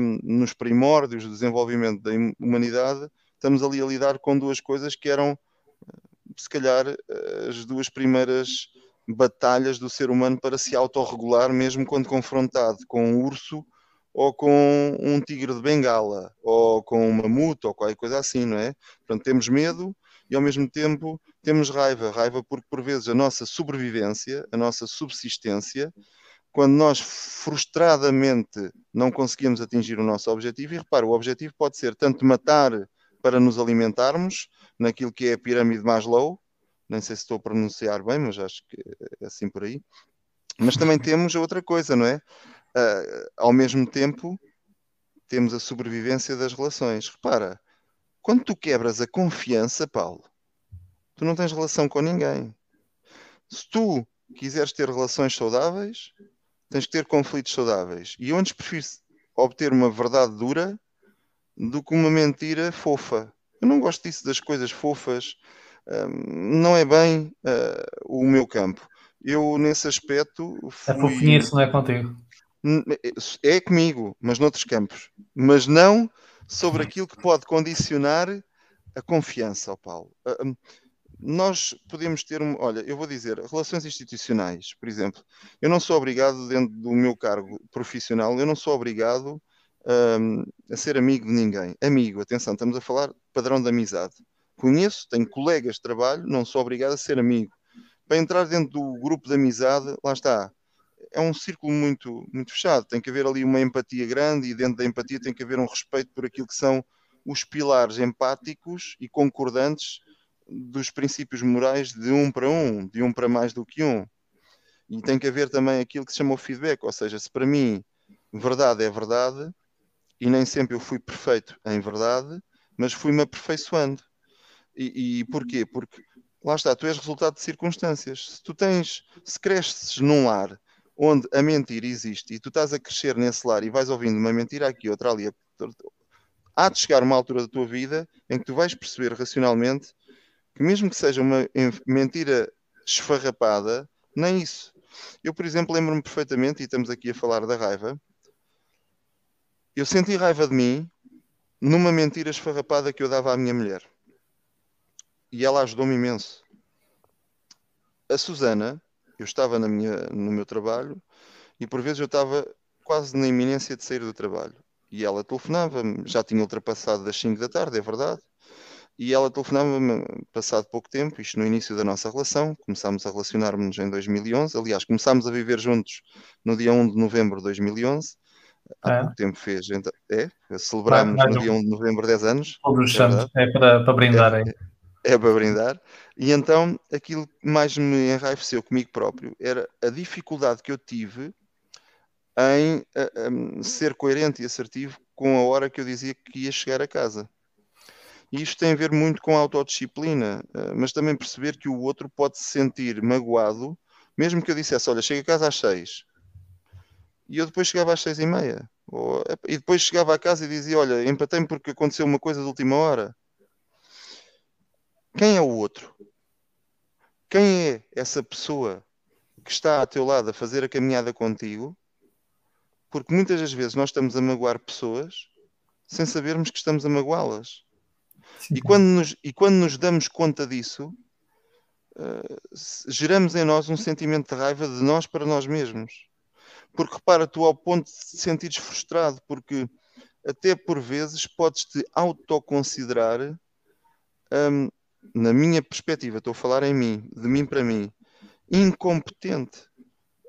um, nos primórdios do desenvolvimento da humanidade, estamos ali a lidar com duas coisas que eram, se calhar, as duas primeiras batalhas do ser humano para se autorregular, mesmo quando confrontado com um urso ou com um tigre de bengala, ou com um mamute, ou qualquer coisa assim, não é? Portanto, temos medo e ao mesmo tempo temos raiva. Raiva porque, por vezes, a nossa sobrevivência, a nossa subsistência, quando nós frustradamente não conseguimos atingir o nosso objetivo, e repara, o objetivo pode ser tanto matar para nos alimentarmos naquilo que é a pirâmide Maslow. Nem sei se estou a pronunciar bem, mas acho que é assim por aí. Mas também temos outra coisa, não é? Uh, ao mesmo tempo, temos a sobrevivência das relações. Repara, quando tu quebras a confiança, Paulo, tu não tens relação com ninguém. Se tu quiseres ter relações saudáveis, tens que ter conflitos saudáveis. E antes prefiro obter uma verdade dura do que uma mentira fofa. Eu não gosto disso das coisas fofas, hum, não é bem uh, o meu campo. Eu, nesse aspecto. Fui... A fofinha isso não é contigo. É comigo, mas noutros campos. Mas não sobre aquilo que pode condicionar a confiança, ao Paulo. Uh, nós podemos ter, um, olha, eu vou dizer, relações institucionais, por exemplo, eu não sou obrigado, dentro do meu cargo profissional, eu não sou obrigado um, a ser amigo de ninguém. Amigo, atenção, estamos a falar padrão de amizade. Conheço, tenho colegas de trabalho, não sou obrigado a ser amigo. Para entrar dentro do grupo de amizade, lá está, é um círculo muito, muito fechado. Tem que haver ali uma empatia grande e dentro da empatia tem que haver um respeito por aquilo que são os pilares empáticos e concordantes dos princípios morais de um para um, de um para mais do que um. E tem que haver também aquilo que se chama o feedback, ou seja, se para mim verdade é verdade, e nem sempre eu fui perfeito em verdade, mas fui-me aperfeiçoando. E, e porquê? Porque lá está, tu és resultado de circunstâncias. Se tu tens, se cresces num lar onde a mentira existe e tu estás a crescer nesse lar e vais ouvindo uma mentira aqui, outra ali, há de chegar uma altura da tua vida em que tu vais perceber racionalmente que mesmo que seja uma mentira esfarrapada, nem isso. Eu, por exemplo, lembro-me perfeitamente, e estamos aqui a falar da raiva, eu senti raiva de mim numa mentira esfarrapada que eu dava à minha mulher. E ela ajudou-me imenso. A Susana, eu estava na minha, no meu trabalho e por vezes eu estava quase na iminência de sair do trabalho. E ela telefonava-me, já tinha ultrapassado das 5 da tarde, é verdade. E ela telefonava-me passado pouco tempo, isto no início da nossa relação, começámos a relacionar-nos em 2011, aliás, começámos a viver juntos no dia 1 de novembro de 2011, há é. pouco tempo fez, então, é, celebramos no dia 1 de novembro 10 anos. É, é para, para brindar é, é para brindar, e então aquilo que mais me enraiveceu comigo próprio era a dificuldade que eu tive em a, a, ser coerente e assertivo com a hora que eu dizia que ia chegar a casa. E isto tem a ver muito com a autodisciplina, eh, mas também perceber que o outro pode se sentir magoado, mesmo que eu dissesse, olha, chega a casa às seis. E eu depois chegava às seis e meia. Ou, e depois chegava a casa e dizia, olha, empatei-me porque aconteceu uma coisa de última hora. Quem é o outro? Quem é essa pessoa que está ao teu lado a fazer a caminhada contigo? Porque muitas das vezes nós estamos a magoar pessoas sem sabermos que estamos a magoá-las. E quando, nos, e quando nos damos conta disso, uh, geramos em nós um sentimento de raiva de nós para nós mesmos. Porque repara, tu ao ponto de te sentires frustrado, porque até por vezes podes-te autoconsiderar, um, na minha perspectiva, estou a falar em mim, de mim para mim, incompetente.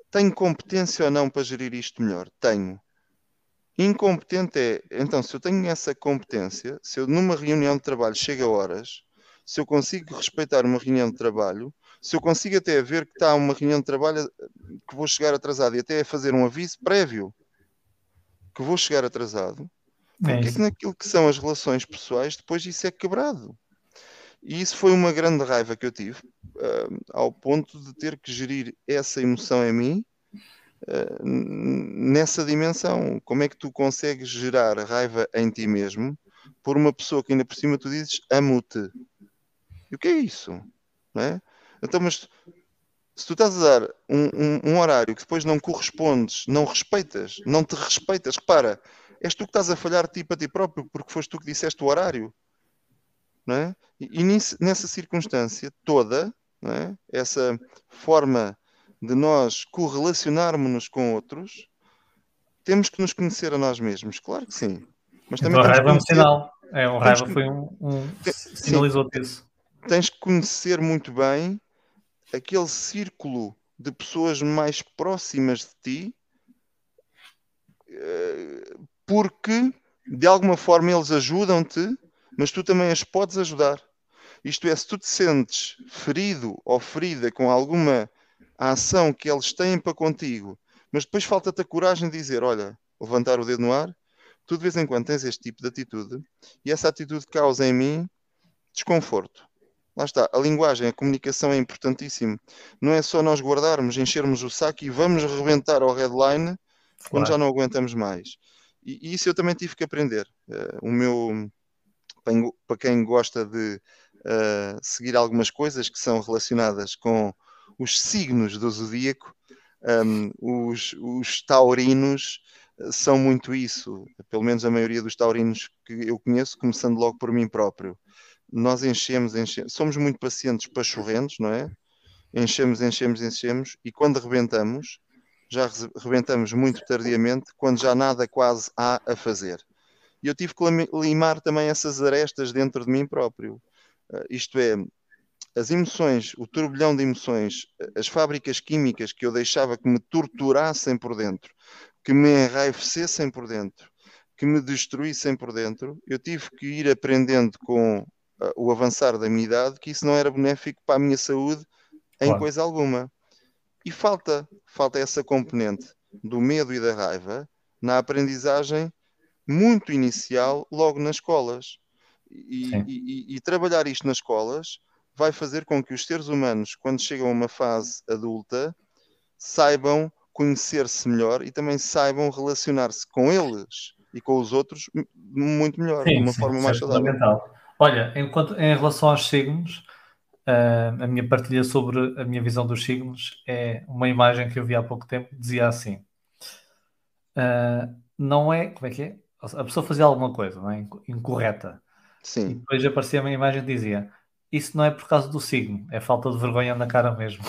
Tenho competência ou não para gerir isto melhor? Tenho. Incompetente é, então, se eu tenho essa competência, se eu numa reunião de trabalho chego a horas, se eu consigo respeitar uma reunião de trabalho, se eu consigo até ver que está uma reunião de trabalho que vou chegar atrasado e até fazer um aviso prévio que vou chegar atrasado, é porque é que naquilo que são as relações pessoais, depois isso é quebrado. E isso foi uma grande raiva que eu tive, uh, ao ponto de ter que gerir essa emoção em mim uh, nessa dimensão. Como é que tu consegues gerar raiva em ti mesmo por uma pessoa que ainda por cima tu dizes amo-te? E o que é isso? Não é? Então, mas se tu estás a dar um, um, um, horário que depois não correspondes, não respeitas, não te respeitas, repara, és tu que estás a falhar ti para ti próprio, porque foste tu que disseste o horário. É? E, e nessa circunstância toda, é? essa forma de nós correlacionarmos-nos com outros, temos que nos conhecer a nós mesmos, claro que sim. Mas também então, raiva é um sinal. É, um raiva que... foi um, um... sinalizou isso. Tens que conhecer muito bem aquele círculo de pessoas mais próximas de ti, eh, porque de alguma forma eles ajudam-te, mas tu também as podes ajudar. Isto é, se tu te sentes ferido ou ferida com alguma ação que eles têm para contigo, mas depois falta-te a coragem de dizer: Olha, levantar o dedo no ar, tu de vez em quando tens este tipo de atitude e essa atitude causa em mim desconforto. lá está, a linguagem, a comunicação é importantíssimo. Não é só nós guardarmos, enchermos o saco e vamos rebentar ao headline quando claro. já não aguentamos mais. E, e, isso eu também tive que aprender. Uh, o meu, para quem gosta de uh, seguir algumas coisas que são relacionadas com os signos do zodíaco, um, os, os taurinos eh, são muito isso, pelo menos a maioria dos taurinos que eu conheço, começando logo por mim próprio. Nós enchemos, enchemos, somos muito pacientes pachorrentos, não é? Enchemos, enchemos, enchemos, e quando rebentamos, já rebentamos muito tardiamente, quando já nada quase há a fazer. E eu tive que limar também essas arestas dentro de mim próprio. Uh, isto é, as emoções, o turbilhão de emoções, as fábricas químicas que eu deixava que me torturassem por dentro, que me enraivecessem por dentro, que me destruíssem por dentro, eu tive que ir aprendendo com uh, o avançar da minha idade que isso não era benéfico para a minha saúde em claro. coisa alguma. E falta, falta essa componente do medo e da raiva na aprendizagem muito inicial, logo nas escolas. E, e, e, trabalhar isto nas escolas vai fazer com que os seres humanos, quando chegam a uma fase adulta, saibam conhecer-se melhor e também saibam relacionar-se com eles e com os outros muito melhor, sim, de uma sim, forma mais saudável. Fundamental. Olha, enquanto, em relação aos signos, uh, a minha partilha sobre a minha visão dos signos é uma imagem que eu vi há pouco tempo, dizia assim, uh, não é, como é que é? A pessoa fazia alguma coisa, não é? Incorreta. Sim. E depois aparecia uma imagem que dizia isso não é por causa do signo, é falta de vergonha na cara mesmo.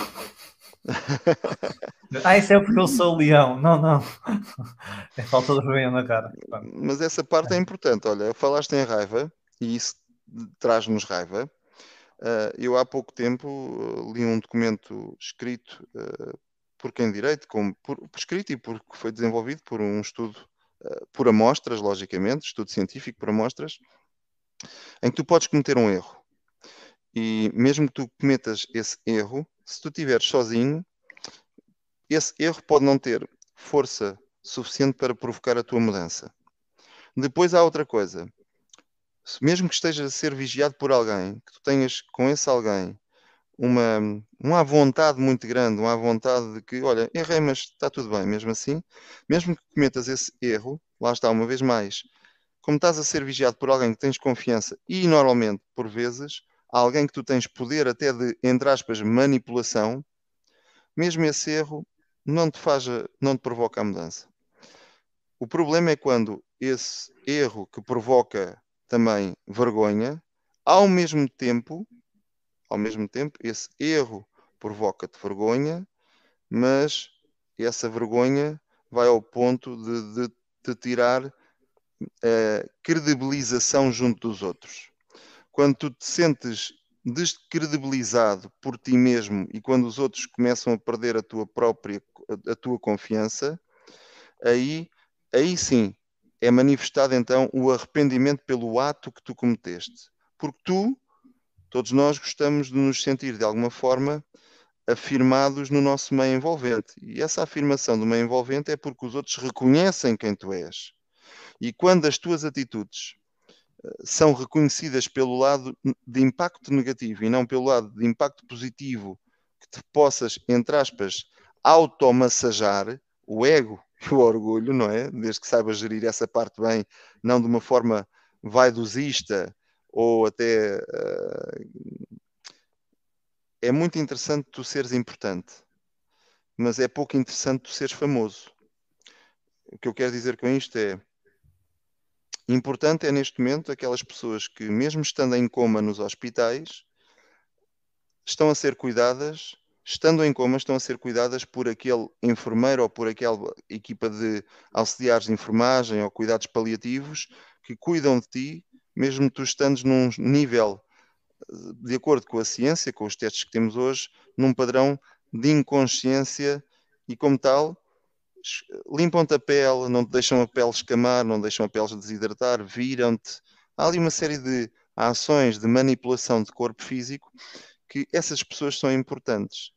[LAUGHS] ah, isso é porque eu sou leão. Não, não. É falta de vergonha na cara. Mas essa parte é importante. Olha, falaste em raiva e isso traz-nos raiva. Uh, eu há pouco tempo uh, li um documento escrito uh, por quem direito, como, por, por, escrito e porque foi desenvolvido por um estudo por amostras, logicamente, estudo científico por amostras, em que tu podes cometer um erro e mesmo que tu cometas esse erro, se tu estiveres sozinho, esse erro pode não ter força suficiente para provocar a tua mudança. Depois há outra coisa. Mesmo que estejas a ser vigiado por alguém, que tu tenhas com esse alguém uma, uma vontade muito grande, uma vontade de que, olha, errei, mas está tudo bem, mesmo assim, mesmo que cometas esse erro, lá está, uma vez mais, como estás a ser vigiado por alguém que tens confiança e normalmente, por vezes, alguém que tu tens poder até de, entre aspas, manipulação, mesmo esse erro não te faz, não te provoca a mudança. O problema é quando esse erro que provoca também vergonha, ao mesmo tempo, ao mesmo tempo, esse erro provoca-te vergonha, mas essa vergonha vai ao ponto de, te tirar a eh, credibilização junto dos outros quando tu te sentes descredibilizado por ti mesmo e quando os outros começam a perder a tua própria a tua confiança, aí aí sim é manifestado então o arrependimento pelo ato que tu cometeste. Porque tu, todos nós gostamos de nos sentir de alguma forma afirmados no nosso meio envolvente. E essa afirmação do meio envolvente é porque os outros reconhecem quem tu és. E quando as tuas atitudes são reconhecidas pelo lado de impacto negativo e não pelo lado de impacto positivo, que te possas, entre aspas, automassajar o ego [LAUGHS] e o orgulho, não é? Desde que saibas gerir essa parte bem, não de uma forma vaidosista ou até. Uh... É muito interessante tu seres importante, mas é pouco interessante tu seres famoso. O que eu quero dizer com isto é Importante é neste momento aquelas pessoas que, mesmo estando em coma nos hospitais, estão a ser cuidadas, estando em coma, estão a ser cuidadas por aquele enfermeiro ou por aquela equipa de auxiliares de enfermagem ou cuidados paliativos que cuidam de ti, mesmo tu estando num nível, de acordo com a ciência, com os testes que temos hoje, num padrão de inconsciência e, como tal, limpam-te a pele, não te deixam a pele escamar, não deixam a pele desidratar, viram-te. Há ali uma série de ações de manipulação de corpo físico que essas pessoas são importantes.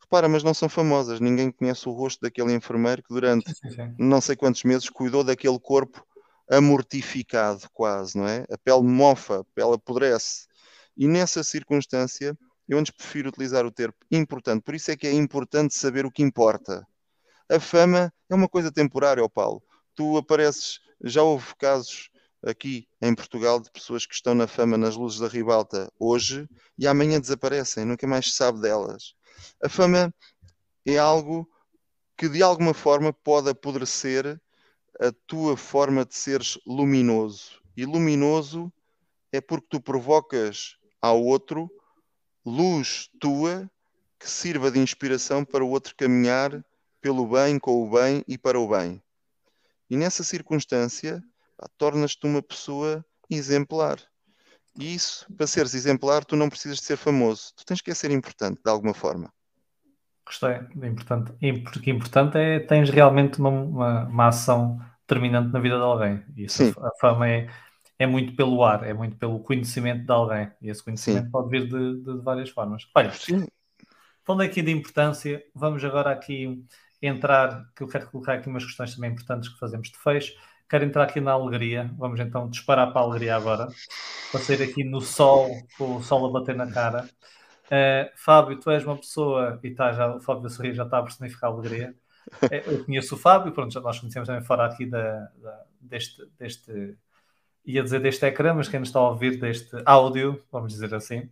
Repara, mas não são famosas, ninguém conhece o rosto daquele enfermeiro que durante sim, sim. não sei quantos meses cuidou daquele corpo amortificado quase, não é? A pele mofa, a pele apodrece. E nessa circunstância, eu antes prefiro utilizar o termo importante. Por isso é que é importante saber o que importa. A fama é uma coisa temporária, ó Paulo. Tu apareces, já houve casos aqui em Portugal de pessoas que estão na fama nas luzes da ribalta hoje e amanhã desaparecem, nunca mais se sabe delas. A fama é algo que de alguma forma pode apodrecer a tua forma de seres luminoso. E luminoso é porque tu provocas ao outro luz tua que sirva de inspiração para o outro caminhar pelo bem, com o bem e para o bem. E nessa circunstância, tornas-te uma pessoa exemplar. E isso, para seres exemplar, tu não precisas de ser famoso. Tu tens que ser importante, de alguma forma. Gostei, importante. Porque importante é tens realmente uma, uma, uma ação determinante na vida de alguém. E isso, a, a fama é, é muito pelo ar, é muito pelo conhecimento de alguém. E esse conhecimento Sim. pode vir de, de, várias formas. Olha, Sim. falando aqui de importância, vamos agora aqui entrar, que eu quero colocar aqui umas questões também importantes que fazemos de fecho. Quero entrar aqui na alegria. Vamos então disparar para a alegria agora. Para sair aqui no sol, com o sol a bater na cara. Uh, Fábio, tu és uma pessoa, e tá, já, o Fábio da Sorriso já está a personificar a alegria. Uh, eu conheço o Fábio, pronto, já nós conhecemos também fora aqui da, da, deste, deste, ia dizer deste ecrã, mas quem nos está a ouvir deste áudio, vamos dizer assim.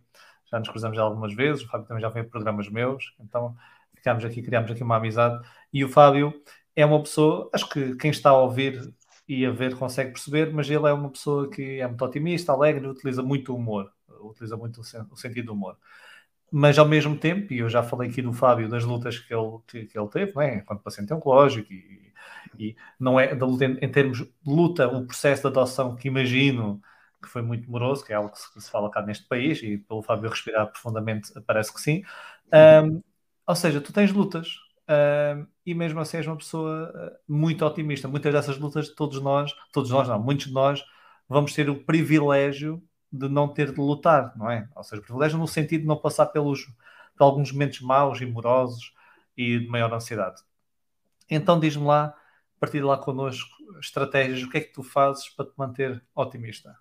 Já nos cruzamos já algumas vezes, o Fábio também já veio programas meus, então ficámos aqui, criámos aqui uma amizade. E o Fábio é uma pessoa, acho que quem está a ouvir e a ver consegue perceber, mas ele é uma pessoa que é muito otimista, alegre, utiliza muito o humor, utiliza muito o, sentido do humor. Mas ao mesmo tempo, e eu já falei aqui do Fábio das lutas que ele, que, que ele teve, não é? enquanto paciente oncológico, e, e não é da luta em, em, termos de luta, o processo de adoção que imagino que foi muito moroso, que é algo que se, que se fala cá neste país, e pelo Fábio respirar profundamente, parece que sim. Um, ou seja, tu tens lutas, Uh, e mesmo assim és uma pessoa ah, muito otimista. Muitas dessas lutas, todos nós, todos nós não, muitos de nós, vamos ter o privilégio de não ter de lutar, não é? Ou seja, privilégio no sentido de não passar pelos, por alguns momentos maus e morosos e de maior ansiedade. Então diz-me lá, partilha lá connosco estratégias, o que é que tu fazes para te manter otimista?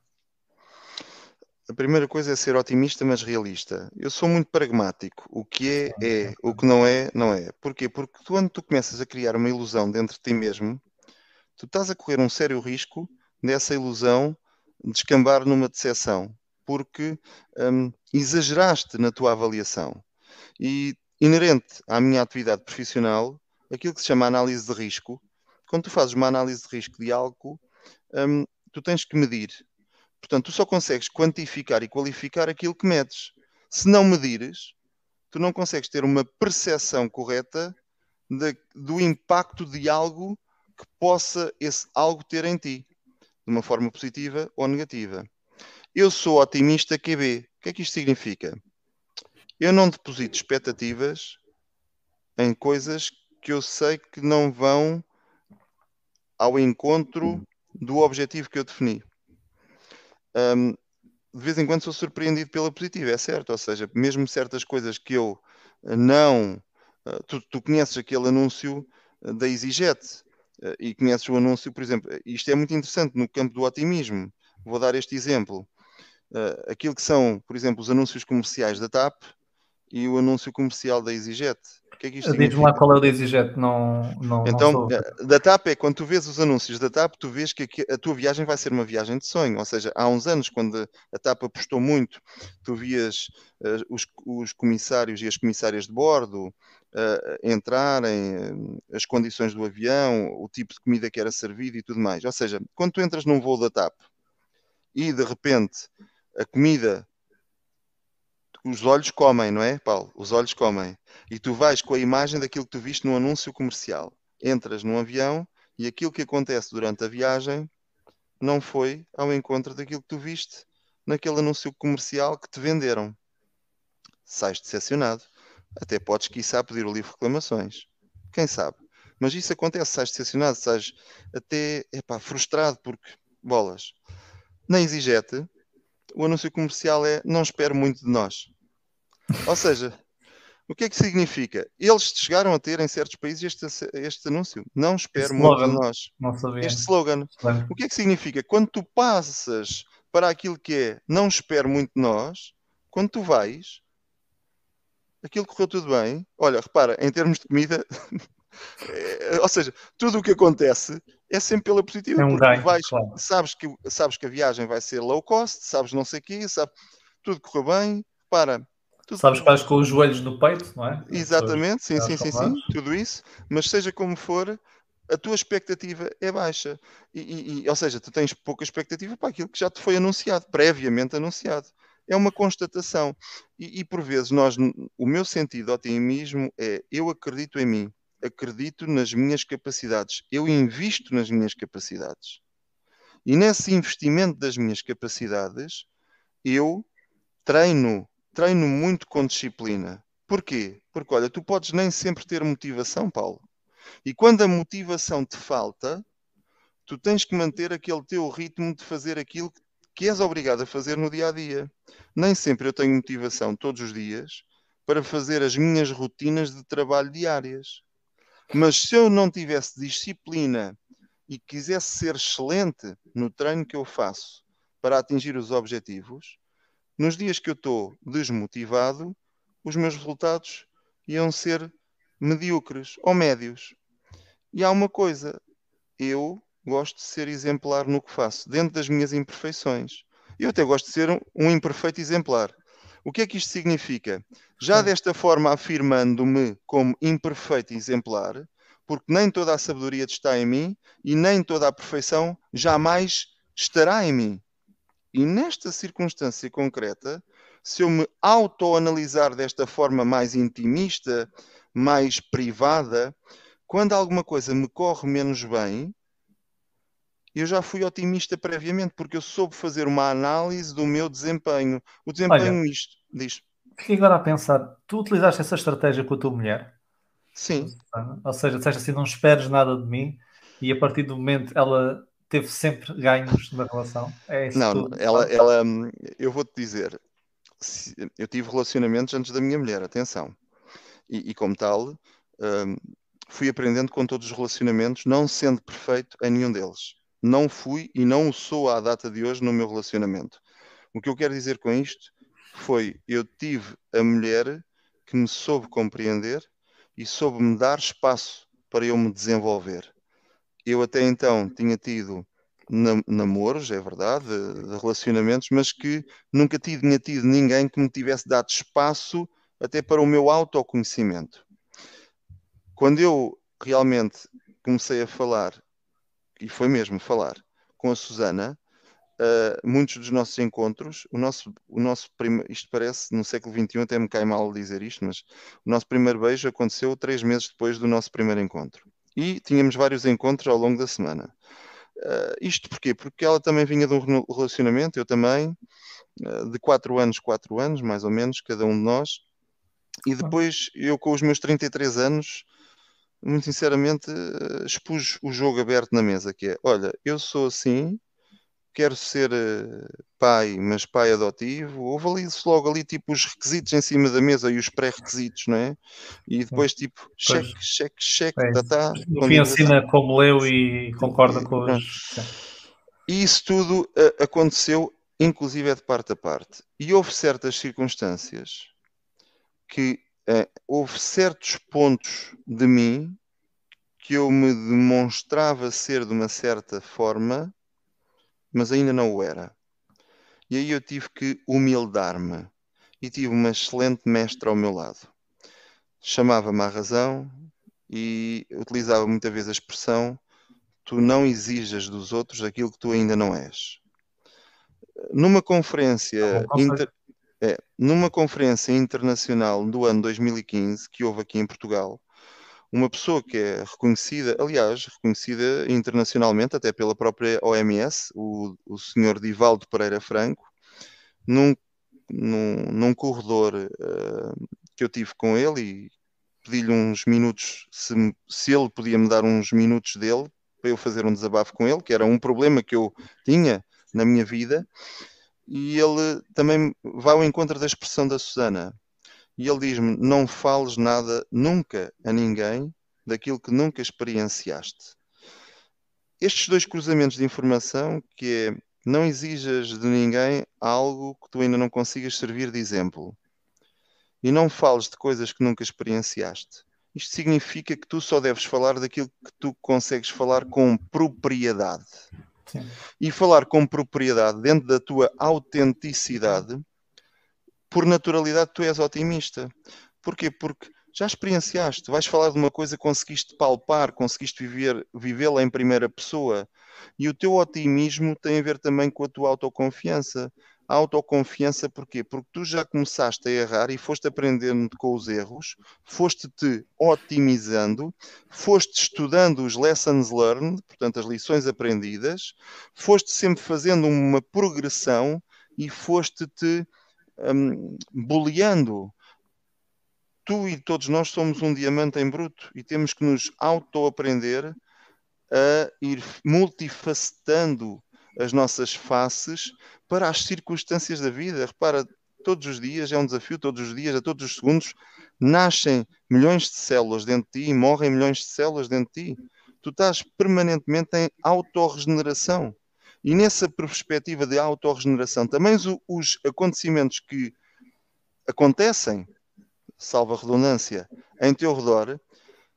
A primeira coisa é ser otimista, mas realista. Eu sou muito pragmático. O que é, é. O que não é, não é. Porquê? Porque quando tu começas a criar uma ilusão dentro de ti mesmo, tu estás a correr um sério risco dessa ilusão descambar numa decepção. Porque hum, exageraste na tua avaliação. E inerente à minha atividade profissional, aquilo que se chama análise de risco, quando tu fazes uma análise de risco de algo, hum, tu tens que medir Portanto, tu só consegues quantificar e qualificar aquilo que medes. Se não medires, tu não consegues ter uma percepção correta de, do impacto de algo que possa esse algo ter em ti, de uma forma positiva ou negativa. Eu sou otimista QB. O que é que isto significa? Eu não deposito expectativas em coisas que eu sei que não vão ao encontro do objetivo que eu defini um, de vez em quando sou surpreendido pela positiva, é certo. Ou seja, mesmo certas coisas que eu não. Uh, tu, tu, conheces aquele anúncio ah, da EasyJet e conheces o anúncio, por exemplo, isto é muito interessante no campo do otimismo. Vou dar este exemplo. Uh, aquilo que são, por exemplo, os anúncios comerciais da TAP e o anúncio comercial da EasyJet. O que é que isto Diz-me lá qual é o da EasyJet, não, não Então, não eh, da TAP é quando tu vês os anúncios da TAP, tu vês que a tua viagem vai ser uma viagem de sonho. Ou seja, há uns anos, quando a TAP apostou muito, tu vias os, os, comissários e as comissárias de bordo uh, entrarem, uh, as condições do avião, o tipo de comida que era servido e tudo mais. Ou seja, quando tu entras num voo da TAP e de repente a comida os olhos comem, não é, Paulo? Os olhos comem. E tu vais com a imagem daquilo que tu viste no anúncio comercial. Entras num avião e aquilo que acontece durante a viagem não foi ao encontro daquilo que tu viste naquele anúncio comercial que te venderam. Sais decepcionado. Até podes, quiçá, pedir o livro de reclamações. Quem sabe? Mas isso acontece, sais decepcionado, sais até epá, frustrado porque, bolas. Na EasyJet, o anúncio comercial é não espero muito de nós. Ou seja, o que é que significa? Eles chegaram a ter em certos países este, este anúncio. Não espero muito de nós. Este slogan. O que é que significa? Quando tu passas para aquilo que é não espero muito de nós, quando tu vais, aquilo correu tudo bem. Olha, repara, em termos de comida, é, [LAUGHS] ou seja, tudo o que acontece é sempre pela positiva. É um ganho, vais, claro. sabes, que, sabes que a viagem vai ser low cost, sabes não sei o quê, sabe, tudo correu bem. Para, tudo Sabes que vais com os joelhos no peito, não é? Exatamente, sim, sim, sim, sim, tudo isso, mas seja como for, a tua expectativa é baixa. E- e- ou seja, tu tens pouca expectativa para aquilo que já te foi anunciado, previamente anunciado. É uma constatação. E, e por vezes nós, o meu sentido de otimismo é eu acredito em mim, acredito nas minhas capacidades, eu invisto nas minhas capacidades. E nesse investimento das minhas capacidades, eu treino, treino muito com disciplina. Porquê? Porque, olha, tu podes nem sempre ter motivação, Paulo. E quando a motivação te falta, tu tens que manter aquele teu ritmo de fazer aquilo que és obrigado a fazer no dia a dia. Nem sempre eu tenho motivação todos os dias para fazer as minhas rotinas de trabalho diárias. Mas se eu não tivesse disciplina e quisesse ser excelente no treino que eu faço para atingir os objetivos, nos dias que eu estou desmotivado, os meus resultados iam ser medíocres ou médios. E há uma coisa, eu gosto de ser exemplar no que faço, dentro das minhas imperfeições. Eu até gosto de ser um, um imperfeito exemplar. O que é que isto significa? Já desta forma afirmando-me como imperfeito exemplar, porque nem toda a sabedoria está em mim e nem toda a perfeição jamais estará em mim. E nesta circunstância concreta, se eu me autoanalisar desta forma mais intimista, mais privada, quando alguma coisa me corre menos bem, eu já fui otimista previamente, porque eu soube fazer uma análise do meu desempenho. O desempenho Olha. isto diz. Fiquei agora a pensar, tu utilizaste essa estratégia com a tua mulher? Sim, Ou seja, disseste assim, não esperes nada de mim e a partir do momento ela teve sempre ganhos na relação? É isso não, tudo? ela, ela, eu vou-te dizer, eu tive relacionamentos antes da minha mulher, atenção. E, e como tal, hum, fui aprendendo com todos os relacionamentos, não sendo perfeito em nenhum deles. Não fui e não sou à data de hoje no meu relacionamento. O que eu quero dizer com isto foi, eu tive a mulher que me soube compreender e soube-me dar espaço para eu me desenvolver. Eu até então tinha tido nam- namoros, é verdade, de, de relacionamentos, mas que nunca tinha tido ninguém que me tivesse dado espaço até para o meu autoconhecimento. Quando eu realmente comecei a falar, e foi mesmo falar, com a Susana, Uh, muitos dos nossos encontros, o nosso, o nosso primeiro, isto parece no século XXI, até me cai mal dizer isto, mas o nosso primeiro beijo aconteceu três meses depois do nosso primeiro encontro. E tínhamos vários encontros ao longo da semana. Uh, isto porquê? Porque ela também vinha de um relacionamento, eu também, uh, de quatro anos, quatro anos, mais ou menos, cada um de nós. E depois, eu com os meus 33 anos, muito sinceramente, expus o jogo aberto na mesa, que é, olha, eu sou assim, quero ser uh, pai, mas pai adotivo, houve ali logo ali tipo os requisitos em cima da mesa e os pré-requisitos, não é? E depois tipo cheque, Pois. cheque, cheque, É tá, tá, No fim assina como leu e concorda com os... Sim. E isso tudo uh, aconteceu, inclusive é de parte a parte. E houve certas circunstâncias que uh, houve certos pontos de mim que eu me demonstrava ser de uma certa forma mas ainda não o era. E aí eu tive que humildar-me e tive uma excelente mestra ao meu lado. Chamava-me à razão e utilizava muitas vezes a expressão: tu não exijas dos outros aquilo que tu ainda não és. Numa conferência, inter... é, numa conferência internacional do ano 2015 que houve aqui em Portugal, uma pessoa que é reconhecida, aliás, reconhecida internacionalmente, até pela própria OMS, o, o senhor Divaldo Pereira Franco, num, num, num corredor uh, que eu tive com ele e pedi-lhe uns minutos, se, se ele podia me dar uns minutos dele, para eu fazer um desabafo com ele, que era um problema que eu tinha na minha vida, e ele também vai ao encontro da expressão da Susana, e ele diz-me: Não fales nada nunca a ninguém daquilo que nunca experienciaste. Estes dois cruzamentos de informação, que é Não exijas de ninguém algo que tu ainda não consigas servir de exemplo. E não fales de coisas que nunca experienciaste. Isto significa que tu só deves falar daquilo que tu consegues falar com propriedade. Sim. E falar com propriedade dentro da tua autenticidade, por naturalidade, tu és otimista. Porquê? Porque já experienciaste, vais falar de uma coisa conseguiste palpar, conseguiste viver, vivê-la em primeira pessoa. E o teu otimismo tem a ver também com a tua autoconfiança. Autoconfiança porquê? Porque tu já começaste a errar e foste aprendendo com os erros, foste-te otimizando, foste estudando os lessons learned, portanto as lições aprendidas, foste sempre fazendo uma progressão e foste-te um, boleando tu e todos nós somos um diamante em bruto e temos que nos auto-aprender a ir multifacetando as nossas faces para as circunstâncias da vida. Repara, todos os dias é um desafio, todos os dias, a todos os segundos, nascem milhões de células dentro de ti e morrem milhões de células dentro de ti. Tu estás permanentemente em autorregeneração. E nessa perspectiva de autorregeneração, também os, os acontecimentos que acontecem salva redundância, em teu redor,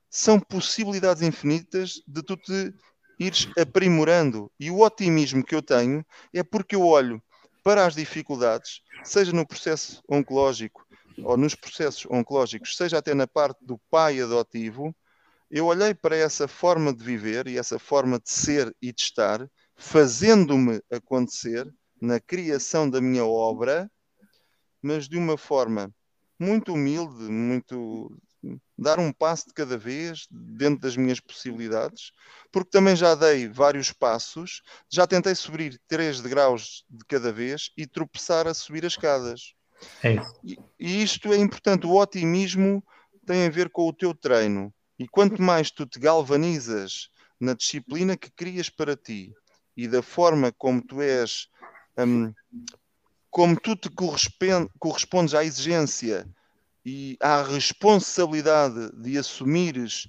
são possibilidades infinitas de tu te ires aprimorando. E o otimismo que eu tenho é porque eu olho para as dificuldades, seja no processo oncológico ou nos processos oncológicos, seja até na parte do pai adotivo, eu olhei para essa forma de viver e essa forma de ser e de estar, fazendo-me acontecer na criação da minha obra, mas de uma forma muito humilde, muito dar um passo de cada vez dentro das minhas possibilidades, porque também já dei vários passos, já tentei subir 3 degraus de cada vez e tropeçar a subir as escadas. É e, e isto é importante, o otimismo tem a ver com o teu treino. E quanto mais tu te galvanizas na disciplina que crias para ti e da forma como tu és hum, como tu te correspondes à exigência e à responsabilidade de assumires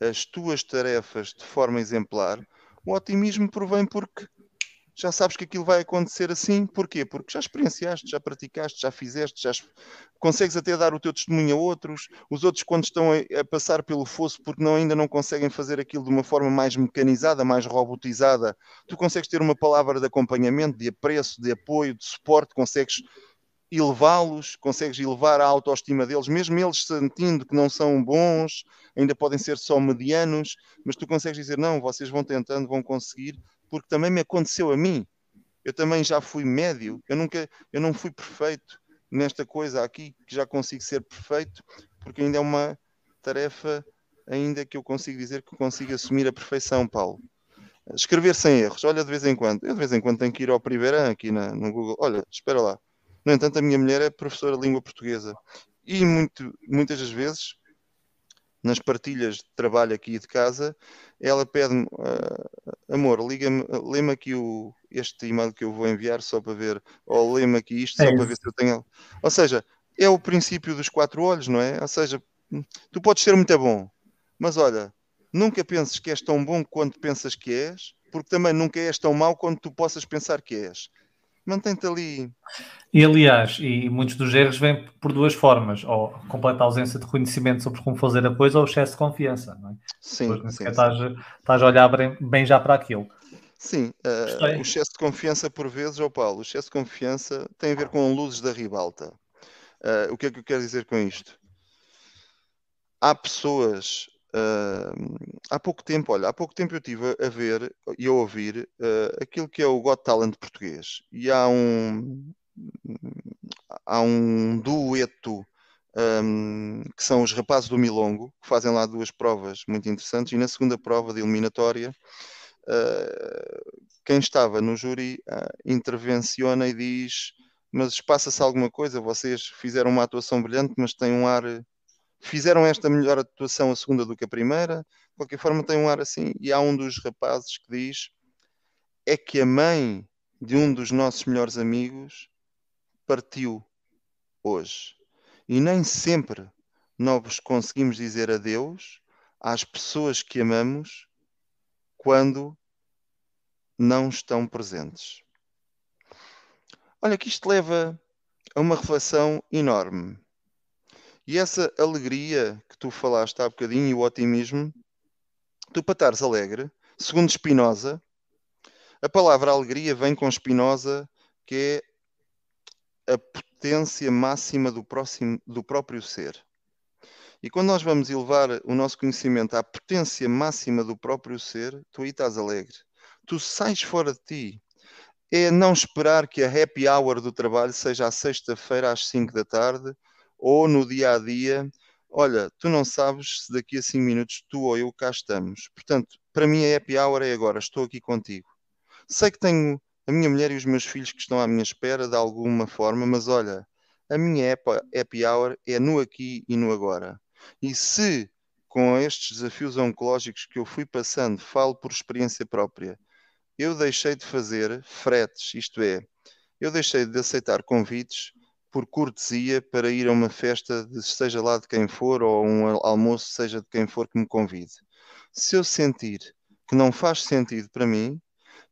as tuas tarefas de forma exemplar, o otimismo provém porque já sabes que aquilo vai acontecer assim. Porquê? Porque já experienciaste, já praticaste, já fizeste, já consegues até dar o teu testemunho a outros. Os outros, quando estão a, a passar pelo fosso porque não, ainda não conseguem fazer aquilo de uma forma mais mecanizada, mais robotizada, tu consegues ter uma palavra de acompanhamento, de apreço, de apoio, de suporte, consegues elevá-los, consegues elevar a autoestima deles, mesmo eles sentindo que não são bons, ainda podem ser só medianos, mas tu consegues dizer: não, vocês vão tentando, vão conseguir, porque também me aconteceu a mim. Eu também já fui médio, eu nunca, eu não fui perfeito nesta coisa aqui, que já consigo ser perfeito, porque ainda é uma tarefa ainda que eu consigo dizer que consigo assumir a perfeição, Paulo. Escrever sem erros, olha de vez em quando, eu de vez em quando tenho que ir ao Primeira aqui na, no Google, olha, espera lá. No entanto, a minha mulher é professora de língua portuguesa e muito, muitas das vezes nas partilhas de trabalho aqui de casa, ela pede-me, uh, amor, liga-me, lê-me aqui o, este e-mail que eu vou enviar só para ver, ou lê-me aqui isto é só isso. para ver se eu tenho. Ou seja, é o princípio dos quatro olhos, não é? Ou seja, tu podes ser muito bom, mas olha, nunca penses que és tão bom quanto pensas que és, porque também nunca és tão mau quanto tu possas pensar que és mantém-te ali. E aliás, e muitos dos erros vêm por duas formas, ou completa ausência de conhecimento sobre como fazer a coisa, ou excesso de confiança, não é? Sim. Depois, sim, estás, estás a olhar bem, bem, já para aquilo. Sim, uh, o excesso de confiança por vezes, oh Paulo, o excesso de confiança tem a ver com luzes da ribalta. Uh, o que é que eu quero dizer com isto? Há pessoas Há pouco tempo, olha, há pouco tempo eu estive a ver e a ouvir uh, aquilo que é o Got Talent português. E há um, há um dueto um, que são os rapazes do Milongo, que fazem lá duas provas muito interessantes, e na segunda prova de eliminatória, uh, quem estava no júri intervenciona e diz: Mas passa-se alguma coisa, vocês fizeram uma atuação brilhante, mas têm um ar fizeram esta melhor atuação a segunda do que a primeira, de qualquer forma tem um ar assim, e há um dos rapazes que diz é que a mãe de um dos nossos melhores amigos partiu hoje. E nem sempre nós conseguimos dizer adeus às pessoas que amamos quando não estão presentes. Olha que isto leva a uma reflexão enorme. E essa alegria que tu falaste há bocadinho e o otimismo, tu para estares alegre, segundo Spinoza, a palavra alegria vem com Spinoza, que é a potência máxima do, próximo, do próprio ser. E quando nós vamos elevar o nosso conhecimento à potência máxima do próprio ser, tu aí estás alegre. Tu sais fora de ti. É não esperar que a happy hour do trabalho seja à sexta-feira às 5 da tarde ou no dia a dia. Olha, tu não sabes se daqui a 5 minutos tu ou eu cá estamos. Portanto, para mim a happy hour é agora, estou aqui contigo. Sei que tenho a minha mulher e os meus filhos que estão à minha espera de alguma forma, mas olha, a minha happy hour é no aqui e no agora. E se com estes desafios oncológicos que eu fui passando, falo por experiência própria, eu deixei de fazer fretes, isto é, eu deixei de aceitar convites por cortesia para ir a uma festa, de, seja lá de quem for, ou um almoço, seja de quem for que me convide. Se eu sentir que não faz sentido para mim,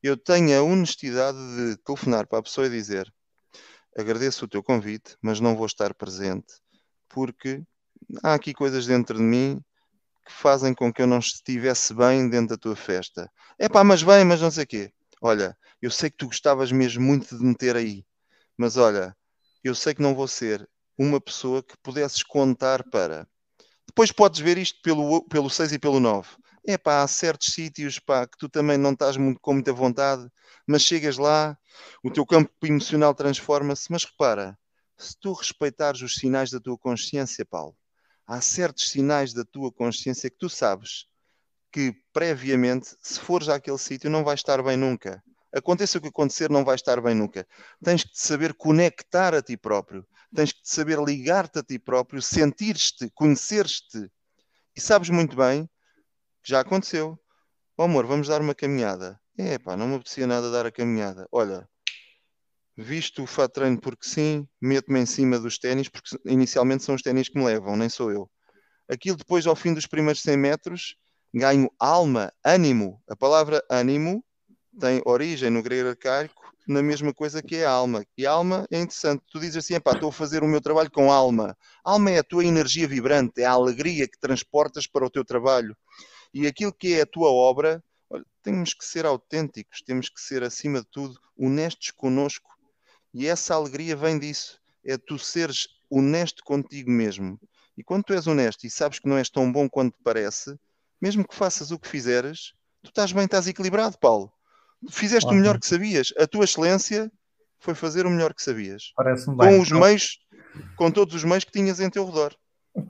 eu tenho a honestidade de telefonar para a pessoa e dizer: agradeço o teu convite, mas não vou estar presente, porque há aqui coisas dentro de mim que fazem com que eu não estivesse bem dentro da tua festa. É pá, mas bem, mas não sei o quê. Olha, eu sei que tu gostavas mesmo muito de me ter aí, mas olha, eu sei que não vou ser uma pessoa que pudesses contar para. Depois podes ver isto pelo, pelo 6 e pelo 9. É pá, há certos sítios pá, que tu também não estás muito, com muita vontade, mas chegas lá, o teu campo emocional transforma-se. Mas repara, se tu respeitares os sinais da tua consciência, Paulo, há certos sinais da tua consciência que tu sabes que previamente, se fores àquele sítio, não vais estar bem nunca. Aconteça o que acontecer, não vais estar bem nunca. Tens que saber conectar a ti próprio, tens que saber ligar-te a ti próprio, sentir-te, conhecer-te. E sabes muito bem que já aconteceu. Oh, amor, vamos dar uma caminhada. É pá, não me apetecia nada dar a caminhada. Olha, visto o fato treino porque sim, meto-me em cima dos ténis, porque inicialmente são os ténis que me levam, nem sou eu. Aquilo depois, ao fim dos primeiros 100 metros, ganho alma, ânimo. A palavra ânimo tem origem no grego arcaico na mesma coisa que é alma. E alma é interessante. Tu dizes assim, estou a fazer o meu trabalho com alma. Alma é a tua energia vibrante, é a alegria que transportas para o teu trabalho. E aquilo que é a tua obra, olha, temos que ser autênticos, temos que ser, acima de tudo, honestos conosco e essa alegria vem disso. É tu seres honesto contigo mesmo. E quando tu és honesto e sabes que não és tão bom quanto parece, mesmo que faças o que fizeres, tu estás bem, estás equilibrado, Paulo. Fizeste Ótimo. o melhor que sabias. A tua excelência foi fazer o melhor que sabias. Parece-me bem. Com os meios, com todos os meios que tinhas em teu redor.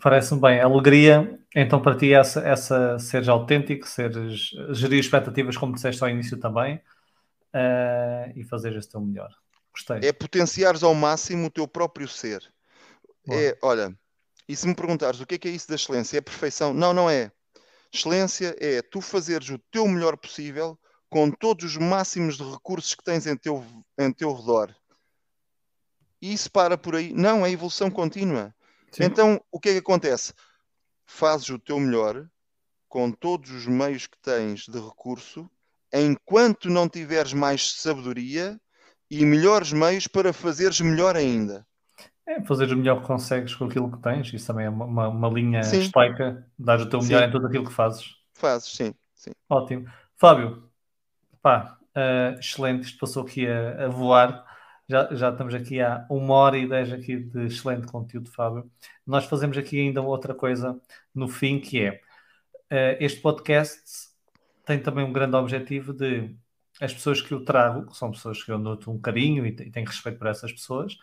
Parece-me bem. Alegria, então para ti, essa, essa seres autêntico, seres, gerir expectativas, como disseste ao início também, uh, e fazer o teu melhor. Gostei. É potenciares ao máximo o teu próprio ser. É, olha, e se me perguntares o que é, que é isso da excelência? É perfeição? Não, não é. Excelência é tu fazeres o teu melhor possível com todos os máximos de recursos que tens em teu, em teu redor. E isso para por aí. Não, é evolução contínua. Sim. Então, o que é que acontece? Fazes o teu melhor com todos os meios que tens de recurso, enquanto não tiveres mais sabedoria e melhores meios para fazeres melhor ainda. É, fazer o melhor que consegues com aquilo que tens, isso também é uma, uma, uma linha sim. estoica, dar o teu melhor sim. em tudo aquilo que fazes. Fazes, sim, sim. Ótimo. Fábio, pá, uh, excelente, isto passou aqui a, a, voar. Já, já estamos aqui há uma hora e dez aqui de excelente conteúdo, Fábio. Nós fazemos aqui ainda outra coisa no fim, que é uh, este podcast tem também um grande objetivo de as pessoas que eu trago, que são pessoas que eu noto um carinho e, e tenho respeito por essas pessoas,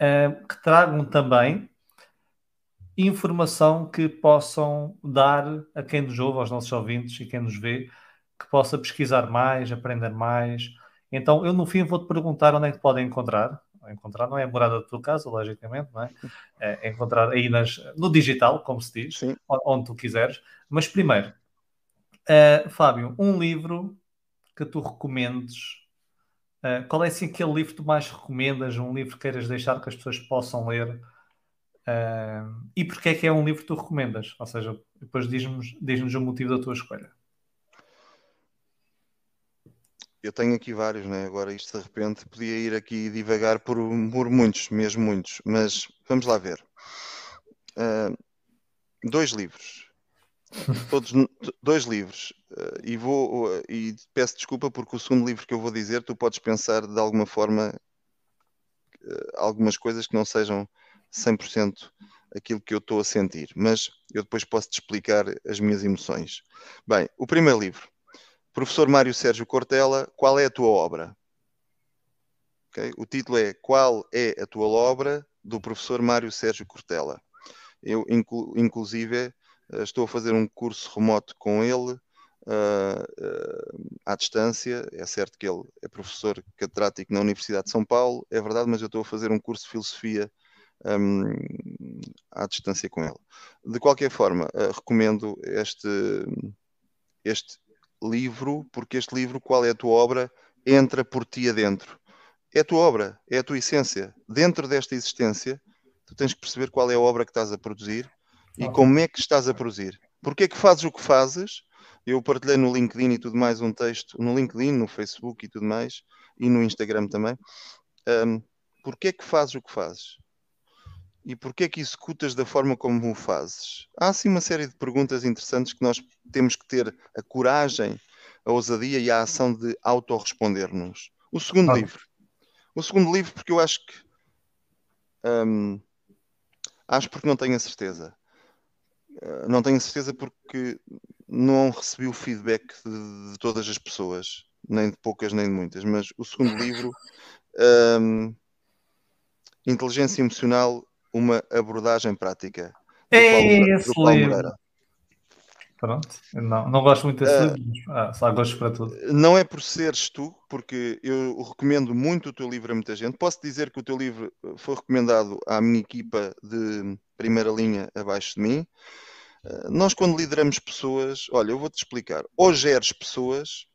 uh, que tragam também informação que possam dar a quem nos ouve, aos nossos ouvintes e quem nos vê, que possa pesquisar mais, aprender mais. Então, eu no fim vou-te perguntar onde é que podem encontrar. Encontrar não é a morada da tua casa, logicamente, não é? É encontrar aí nas, no digital, como se diz, Sim. onde tu quiseres. Mas primeiro, uh, Fábio, um livro que tu recomendes? Uh, qual é assim aquele livro que tu mais recomendas? Um livro que queiras deixar que as pessoas possam ler? Uh, e porquê é que é um livro que tu recomendas? Ou seja, depois diz-nos diz o motivo da tua escolha. Eu tenho aqui vários, né? agora isto de repente podia ir aqui divagar por, por muitos, mesmo muitos, mas vamos lá ver. Uh, dois livros. [LAUGHS] Todos dois livros. Uh, e vou uh, e peço desculpa porque o segundo livro que eu vou dizer, tu podes pensar de alguma forma algumas coisas que não sejam 100% aquilo que eu estou a sentir, mas eu depois posso te explicar as minhas emoções. Bem, o primeiro livro, Professor Mário Sérgio Cortella, qual é a tua obra? Okay? O título é Qual é a tua obra do professor Mário Sérgio Cortella. Eu, inclu inclusive, eh, estou a fazer um curso remoto com ele uh, uh, à distância. É certo que ele é professor catedrático na Universidade de São Paulo, é verdade, mas eu estou a fazer um curso de filosofia um, à distância com ele. De qualquer forma, uh, recomendo este, este livro, porque este livro, qual é a tua obra, entra por ti adentro. É a tua obra, é a tua essência. Dentro desta existência, tu tens que perceber qual é a obra que estás a produzir e como é que estás a produzir. Porquê é que fazes o que fazes? Eu partilhei no LinkedIn e tudo mais um texto, no LinkedIn, no Facebook e tudo mais, e no Instagram também. Um, Porquê é que fazes o que fazes? E porquê é que executas da forma como o fazes? Há assim uma série de perguntas interessantes que nós temos que ter a coragem, a ousadia e a ação de autorresponder-nos. O segundo ah. livro. O segundo livro, porque eu acho que. Hum, acho porque não tenho a certeza. Uh, não tenho a certeza porque não recebi o feedback de, de, todas as pessoas, nem de poucas nem de muitas. Mas o segundo livro, um, Inteligência Emocional uma abordagem prática. É esse livro. Pronto, não, não gosto muito desse uh, livro, ah, só gosto para tudo. Não é por seres tu, porque eu recomendo muito o teu livro a muita gente. Posso dizer que o teu livro foi recomendado à minha equipa de primeira linha abaixo de mim. Uh, nós, quando lideramos pessoas, olha, eu vou-te explicar. Ou geres pessoas,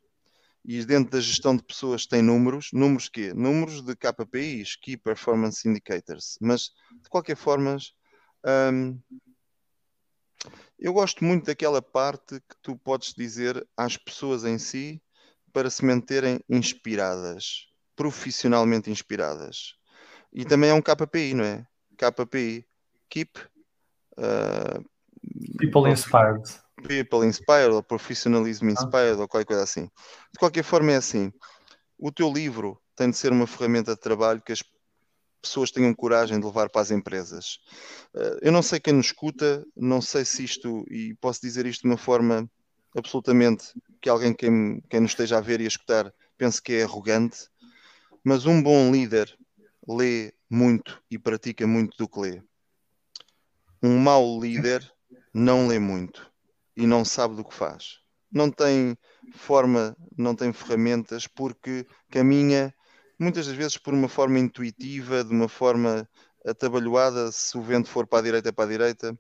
e dentro da gestão de pessoas tem números, números quê? Números de KPIs, Key Performance Indicators, mas de qualquer forma hum, eu gosto muito daquela parte que tu podes dizer às pessoas em si para se manterem inspiradas, profissionalmente inspiradas. E também é um KPI, não é? KPI, Keep uh, People Inspired people inspired, ou professionalism ah. inspired, ou qualquer coisa assim. De qualquer forma, é assim: o teu livro tem de ser uma ferramenta de trabalho que as pessoas tenham coragem de levar para as empresas. Eh, eu não sei quem nos escuta, não sei se isto, e posso dizer isto de uma forma absolutamente que alguém quem, quem nos esteja a ver e a escutar pense que é arrogante, mas um bom líder lê muito e pratica muito do que lê. Um mau líder não lê muito e não sabe do que faz. Não tem forma, não tem ferramentas, porque caminha muitas das vezes por uma forma intuitiva, de uma forma atabalhoada, se o vento for para a direita, é para a direita.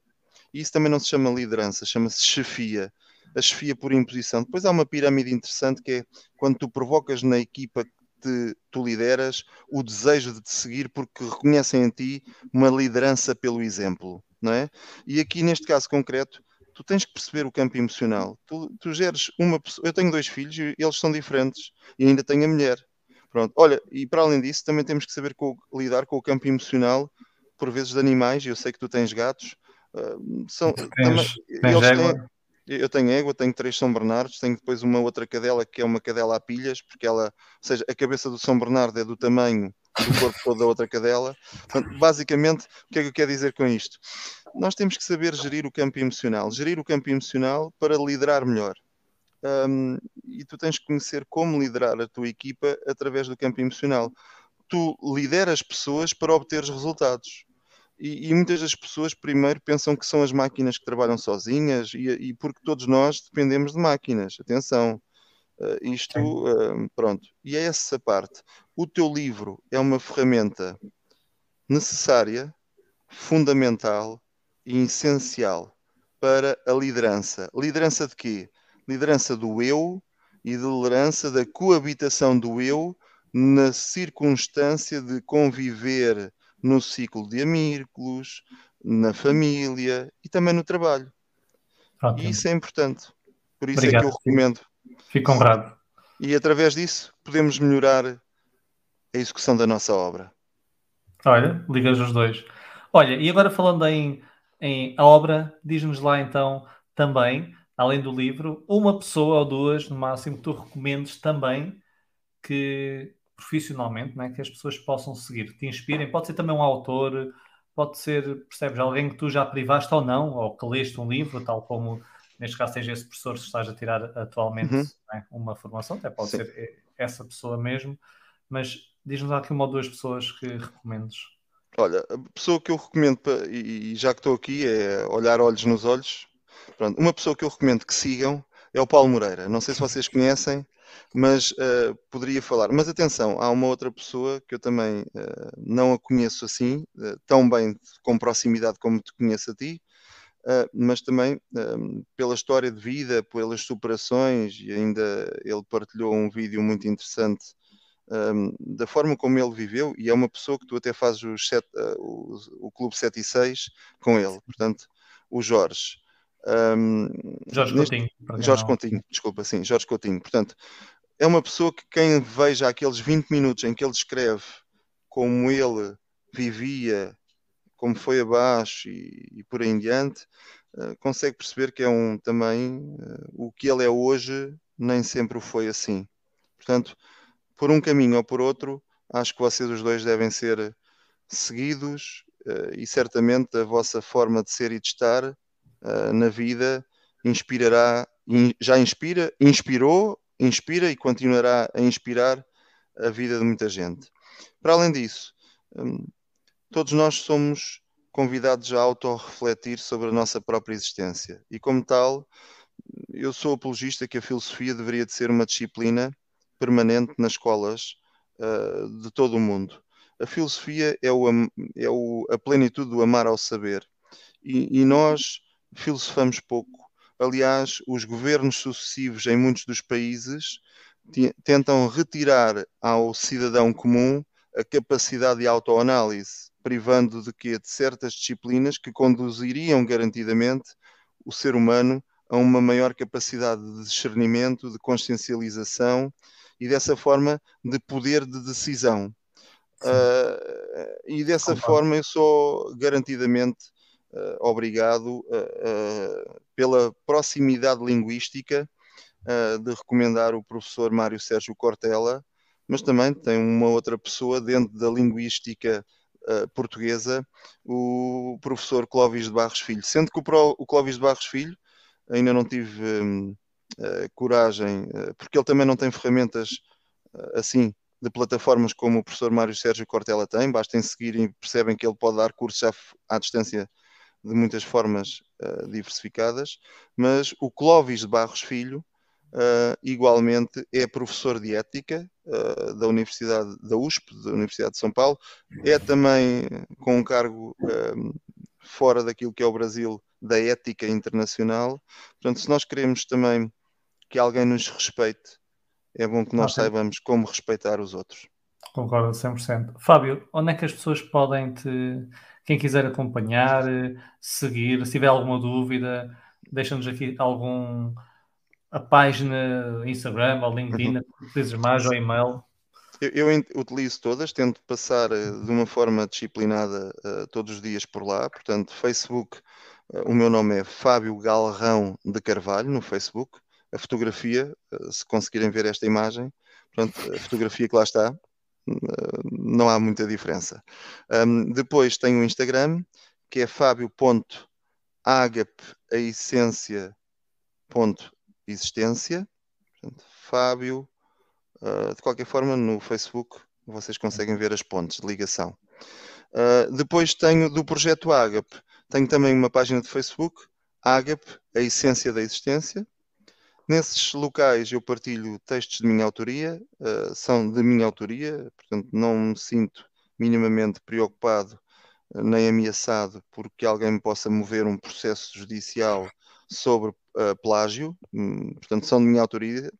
E isso também não se chama liderança, chama-se chefia. A chefia por imposição. Depois há uma pirâmide interessante que é quando tu provocas na equipa que tu lideras o desejo de te seguir porque reconhecem em ti uma liderança pelo exemplo, não é? E aqui neste caso concreto, tu tens que perceber o campo emocional. Tu, tu geres uma pessoa. Eu tenho dois filhos e eles são diferentes e ainda tenho a mulher. Pronto, olha, e para além disso, também temos que saber com, lidar com o campo emocional, por vezes, de animais. Eu sei que tu tens gatos. Uh, são, tens, também, tens têm, eu tenho égua, tenho três São Bernardos, tenho depois uma outra cadela que é uma cadela a pilhas, porque ela, ou seja, a cabeça do São Bernardo é do tamanho do corpo todo da outra cadela. Portanto, basicamente, o que é que eu quero dizer com isto? nós temos que saber gerir o campo emocional, gerir o campo emocional para liderar melhor. Um, e tu tens que conhecer como liderar a tua equipa através do campo emocional. Tu lideras pessoas para obter resultados. E, e, muitas das pessoas primeiro pensam que são as máquinas que trabalham sozinhas e, e porque todos nós dependemos de máquinas. Atenção, uh, isto, uh, pronto. E é essa parte. O teu livro é uma ferramenta necessária, fundamental, e essencial para a liderança. Liderança de quê? Liderança do eu e de liderança da coabitação do eu na circunstância de conviver no ciclo de amigos, na família e também no trabalho. Ótimo. E isso é importante. Por isso Obrigado. é que eu recomendo. Fico honrado. E através disso podemos melhorar a execução da nossa obra. Olha, ligas os dois. Olha, e agora falando em, em obra, diz-nos lá então também, além do livro, uma pessoa ou duas, no máximo, que tu recomendes também que profissionalmente, né, que as pessoas possam seguir, te inspirem. Pode ser também um autor, pode ser, percebes, alguém que tu já privaste ou não, ou que leste um livro, tal como neste caso seja esse professor se estás a tirar atualmente uhum. né, uma formação, até pode Sim. ser essa pessoa mesmo, mas diz-nos aqui uma ou duas pessoas que recomendes. Olha, a pessoa que eu recomendo, e já que estou aqui, é olhar olhos nos olhos. Pronto, uma pessoa que eu recomendo que sigam é o Paulo Moreira. Não sei se vocês conhecem, mas uh, poderia falar. Mas atenção, há uma outra pessoa que eu também uh, não a conheço assim, uh, tão bem com proximidade como te conheço a ti, mas também pela história de vida, pelas superações, e ainda ele partilhou um vídeo muito interessante um, da forma como ele viveu, e é uma pessoa que tu até fazes o, set, o, o Clube 7 e 6 com ele, portanto, o Jorge. Um, Jorge neste, Coutinho. Jorge não. Coutinho, desculpa, sim, Jorge Coutinho. Portanto, é uma pessoa que quem veja aqueles 20 minutos em que ele escreve como ele vivia, como foi abaixo e, e por aí em diante, uh, consegue perceber que é um também uh, o que ele é hoje nem sempre o foi assim. Portanto, por um caminho ou por outro, acho que vocês os dois devem ser seguidos uh, e certamente a vossa forma de ser e de estar uh, na vida inspirará, in, já inspira, inspirou, inspira e continuará a inspirar a vida de muita gente. Para além disso, um, todos nós somos convidados a autorrefletir sobre a nossa própria existência e, como tal, eu sou apologista que a filosofia deveria de ser uma disciplina permanente nas escolas uh, de todo o mundo. A filosofia é, o, é o, a plenitude do amar ao saber e, e nós filosofamos pouco. Aliás, os governos sucessivos em muitos dos países tentam retirar ao cidadão comum a capacidade de autoanálise, privando de que de certas disciplinas que conduziriam garantidamente o ser humano a uma maior capacidade de discernimento, de consciencialização e dessa forma de poder de decisão. Uh, e dessa forma eu sou garantidamente obrigado uh, pela proximidade linguística de recomendar o professor Mário Sérgio Cortella, mas também tem uma outra pessoa dentro da linguística portuguesa, o professor Clóvis de Barros Filho. Sendo que o, Clóvis de Barros Filho ainda não tive coragem, porque ele também não tem ferramentas assim de plataformas como o professor Mário Sérgio Cortella tem, bastem seguir e percebem que ele pode dar cursos à, à distância de muitas formas uh, diversificadas, mas o Clóvis de Barros Filho, uh, igualmente, é professor de ética uh, da Universidade da USP, da Universidade de São Paulo, é também com um cargo fora daquilo que é o Brasil da ética internacional. Portanto, se nós queremos também que alguém nos respeite, é bom que nós okay. saibamos como respeitar os outros. Concordo 100%. Fábio, onde é que as pessoas podem te quem quiser acompanhar, seguir, se tiver alguma dúvida, deixa-nos aqui algum a página Instagram ou LinkedIn, uhum. utilizes mais ou e-mail. Eu, eu, utilizo todas, tento passar eh, de uma forma disciplinada uh, todos os dias por lá. Portanto, Facebook, uh, o meu nome é Fábio Galrão de Carvalho no Facebook. A fotografia, uh, se conseguirem ver esta imagem, portanto, a fotografia que lá está, não há muita diferença. Um, depois tem o Instagram, que é fábio.agape, a essência, ponto, existência. Fábio, uh, de qualquer forma, no Facebook vocês conseguem ver as pontes de ligação. Uh, depois tenho do projeto Agape, tenho também uma página de Facebook, Agape, a essência da existência. Nesses locais eu partilho textos de minha autoria, uh, são de minha autoria, portanto não me sinto minimamente preocupado uh, nem ameaçado porque alguém me possa mover um processo judicial sobre uh, plágio, um, portanto são de minha autoria,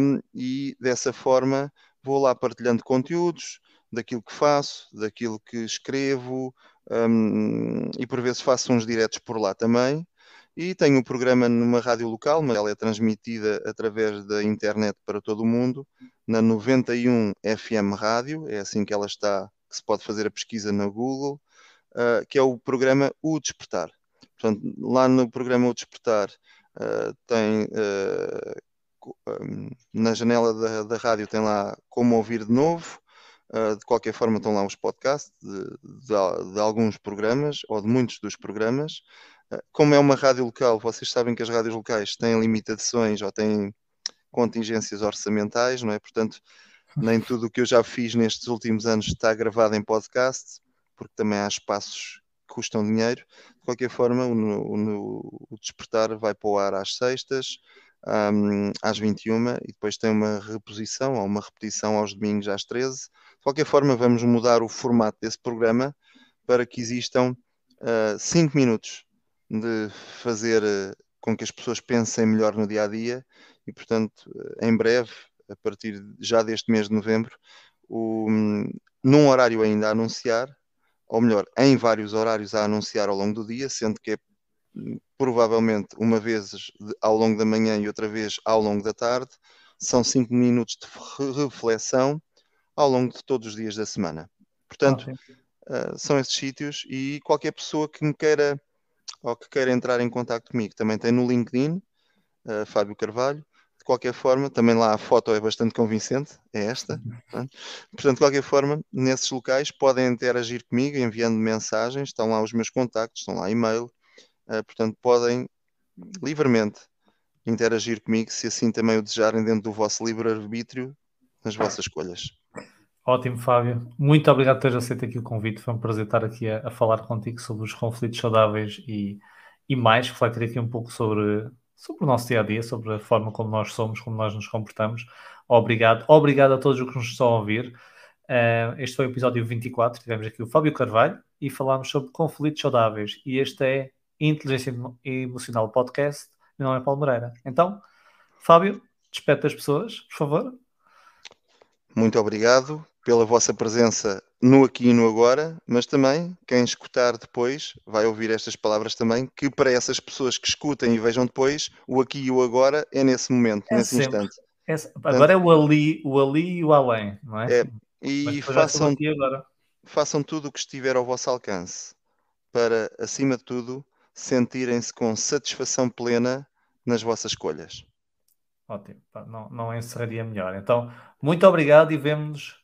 um, e dessa forma vou lá partilhando conteúdos daquilo que faço, daquilo que escrevo, um, e por vezes faço uns diretos por lá também E tenho um programa numa rádio local, mas ela é transmitida através da internet para todo o mundo, na 91 FM Rádio, é assim que ela está, que se pode fazer a pesquisa na Google, uh, que é o programa O Despertar. Portanto, lá no programa O Despertar uh, tem um, na janela da, da, rádio tem lá como ouvir de novo. Uh, de qualquer forma, estão lá os podcasts de, de, de, alguns programas ou de muitos dos programas. Como é uma rádio local, vocês sabem que as rádios locais têm limitações ou têm contingências orçamentais, não é? Portanto, nem [LAUGHS] tudo o que eu já fiz nestes últimos anos está gravado em podcast, porque também há espaços que custam dinheiro. De qualquer forma, o, o, o Despertar vai para o ar às sextas, um, às 21 e depois tem uma reposição ou uma repetição aos domingos às 13. De qualquer forma, vamos mudar o formato desse programa para que existam 5 uh, minutos de fazer uh, com que as pessoas pensem melhor no dia a dia e, portanto, uh, em breve, a partir já deste mês de novembro, o, um, num horário ainda a anunciar, ou melhor, em vários horários a anunciar ao longo do dia, sendo que é provavelmente uma vez ao longo da manhã e outra vez ao longo da tarde. São cinco minutos de reflexão ao longo de todos os dias da semana. Portanto, uh, são esses sítios e qualquer pessoa que me queira ou que queira entrar em contato comigo também tem no LinkedIn, uh, Fábio Carvalho. De qualquer forma, também lá a foto é bastante convincente, é esta. É? Portanto, de qualquer forma, nesses locais podem interagir comigo enviando mensagens, estão lá os meus contactos, estão lá e-mail, Uh, portanto, podem livremente interagir comigo se assim também o desejarem dentro do vosso livre-arbítrio nas vossas escolhas. Ótimo, Fábio. Muito obrigado por teres aceito aqui o convite. Foi um prazer estar aqui a, a falar contigo sobre os conflitos saudáveis e, e mais, refletir aqui um pouco sobre, sobre o nosso dia a dia, sobre a forma como nós somos, como nós nos comportamos. Obrigado. Obrigado a todos os que nos estão a ouvir. Uh, este foi o episódio 24. Tivemos aqui o Fábio Carvalho e falámos sobre conflitos saudáveis. E este é Inteligência Emocional Podcast. Meu nome é Paulo Moreira. Então, Fábio, despete as pessoas, por favor. Muito obrigado pela vossa presença no aqui e no agora, mas também quem escutar depois vai ouvir estas palavras também, que para essas pessoas que escutem e vejam depois, o aqui e o agora é nesse momento, é nesse sempre. instante. É, agora é o ali, o ali e o além, não é? é e façam, façam tudo o que estiver ao vosso alcance para, acima de tudo, sentirem-se com satisfação plena nas vossas escolhas. Ótimo, não, não encerraria melhor. Então, muito obrigado e vemo-nos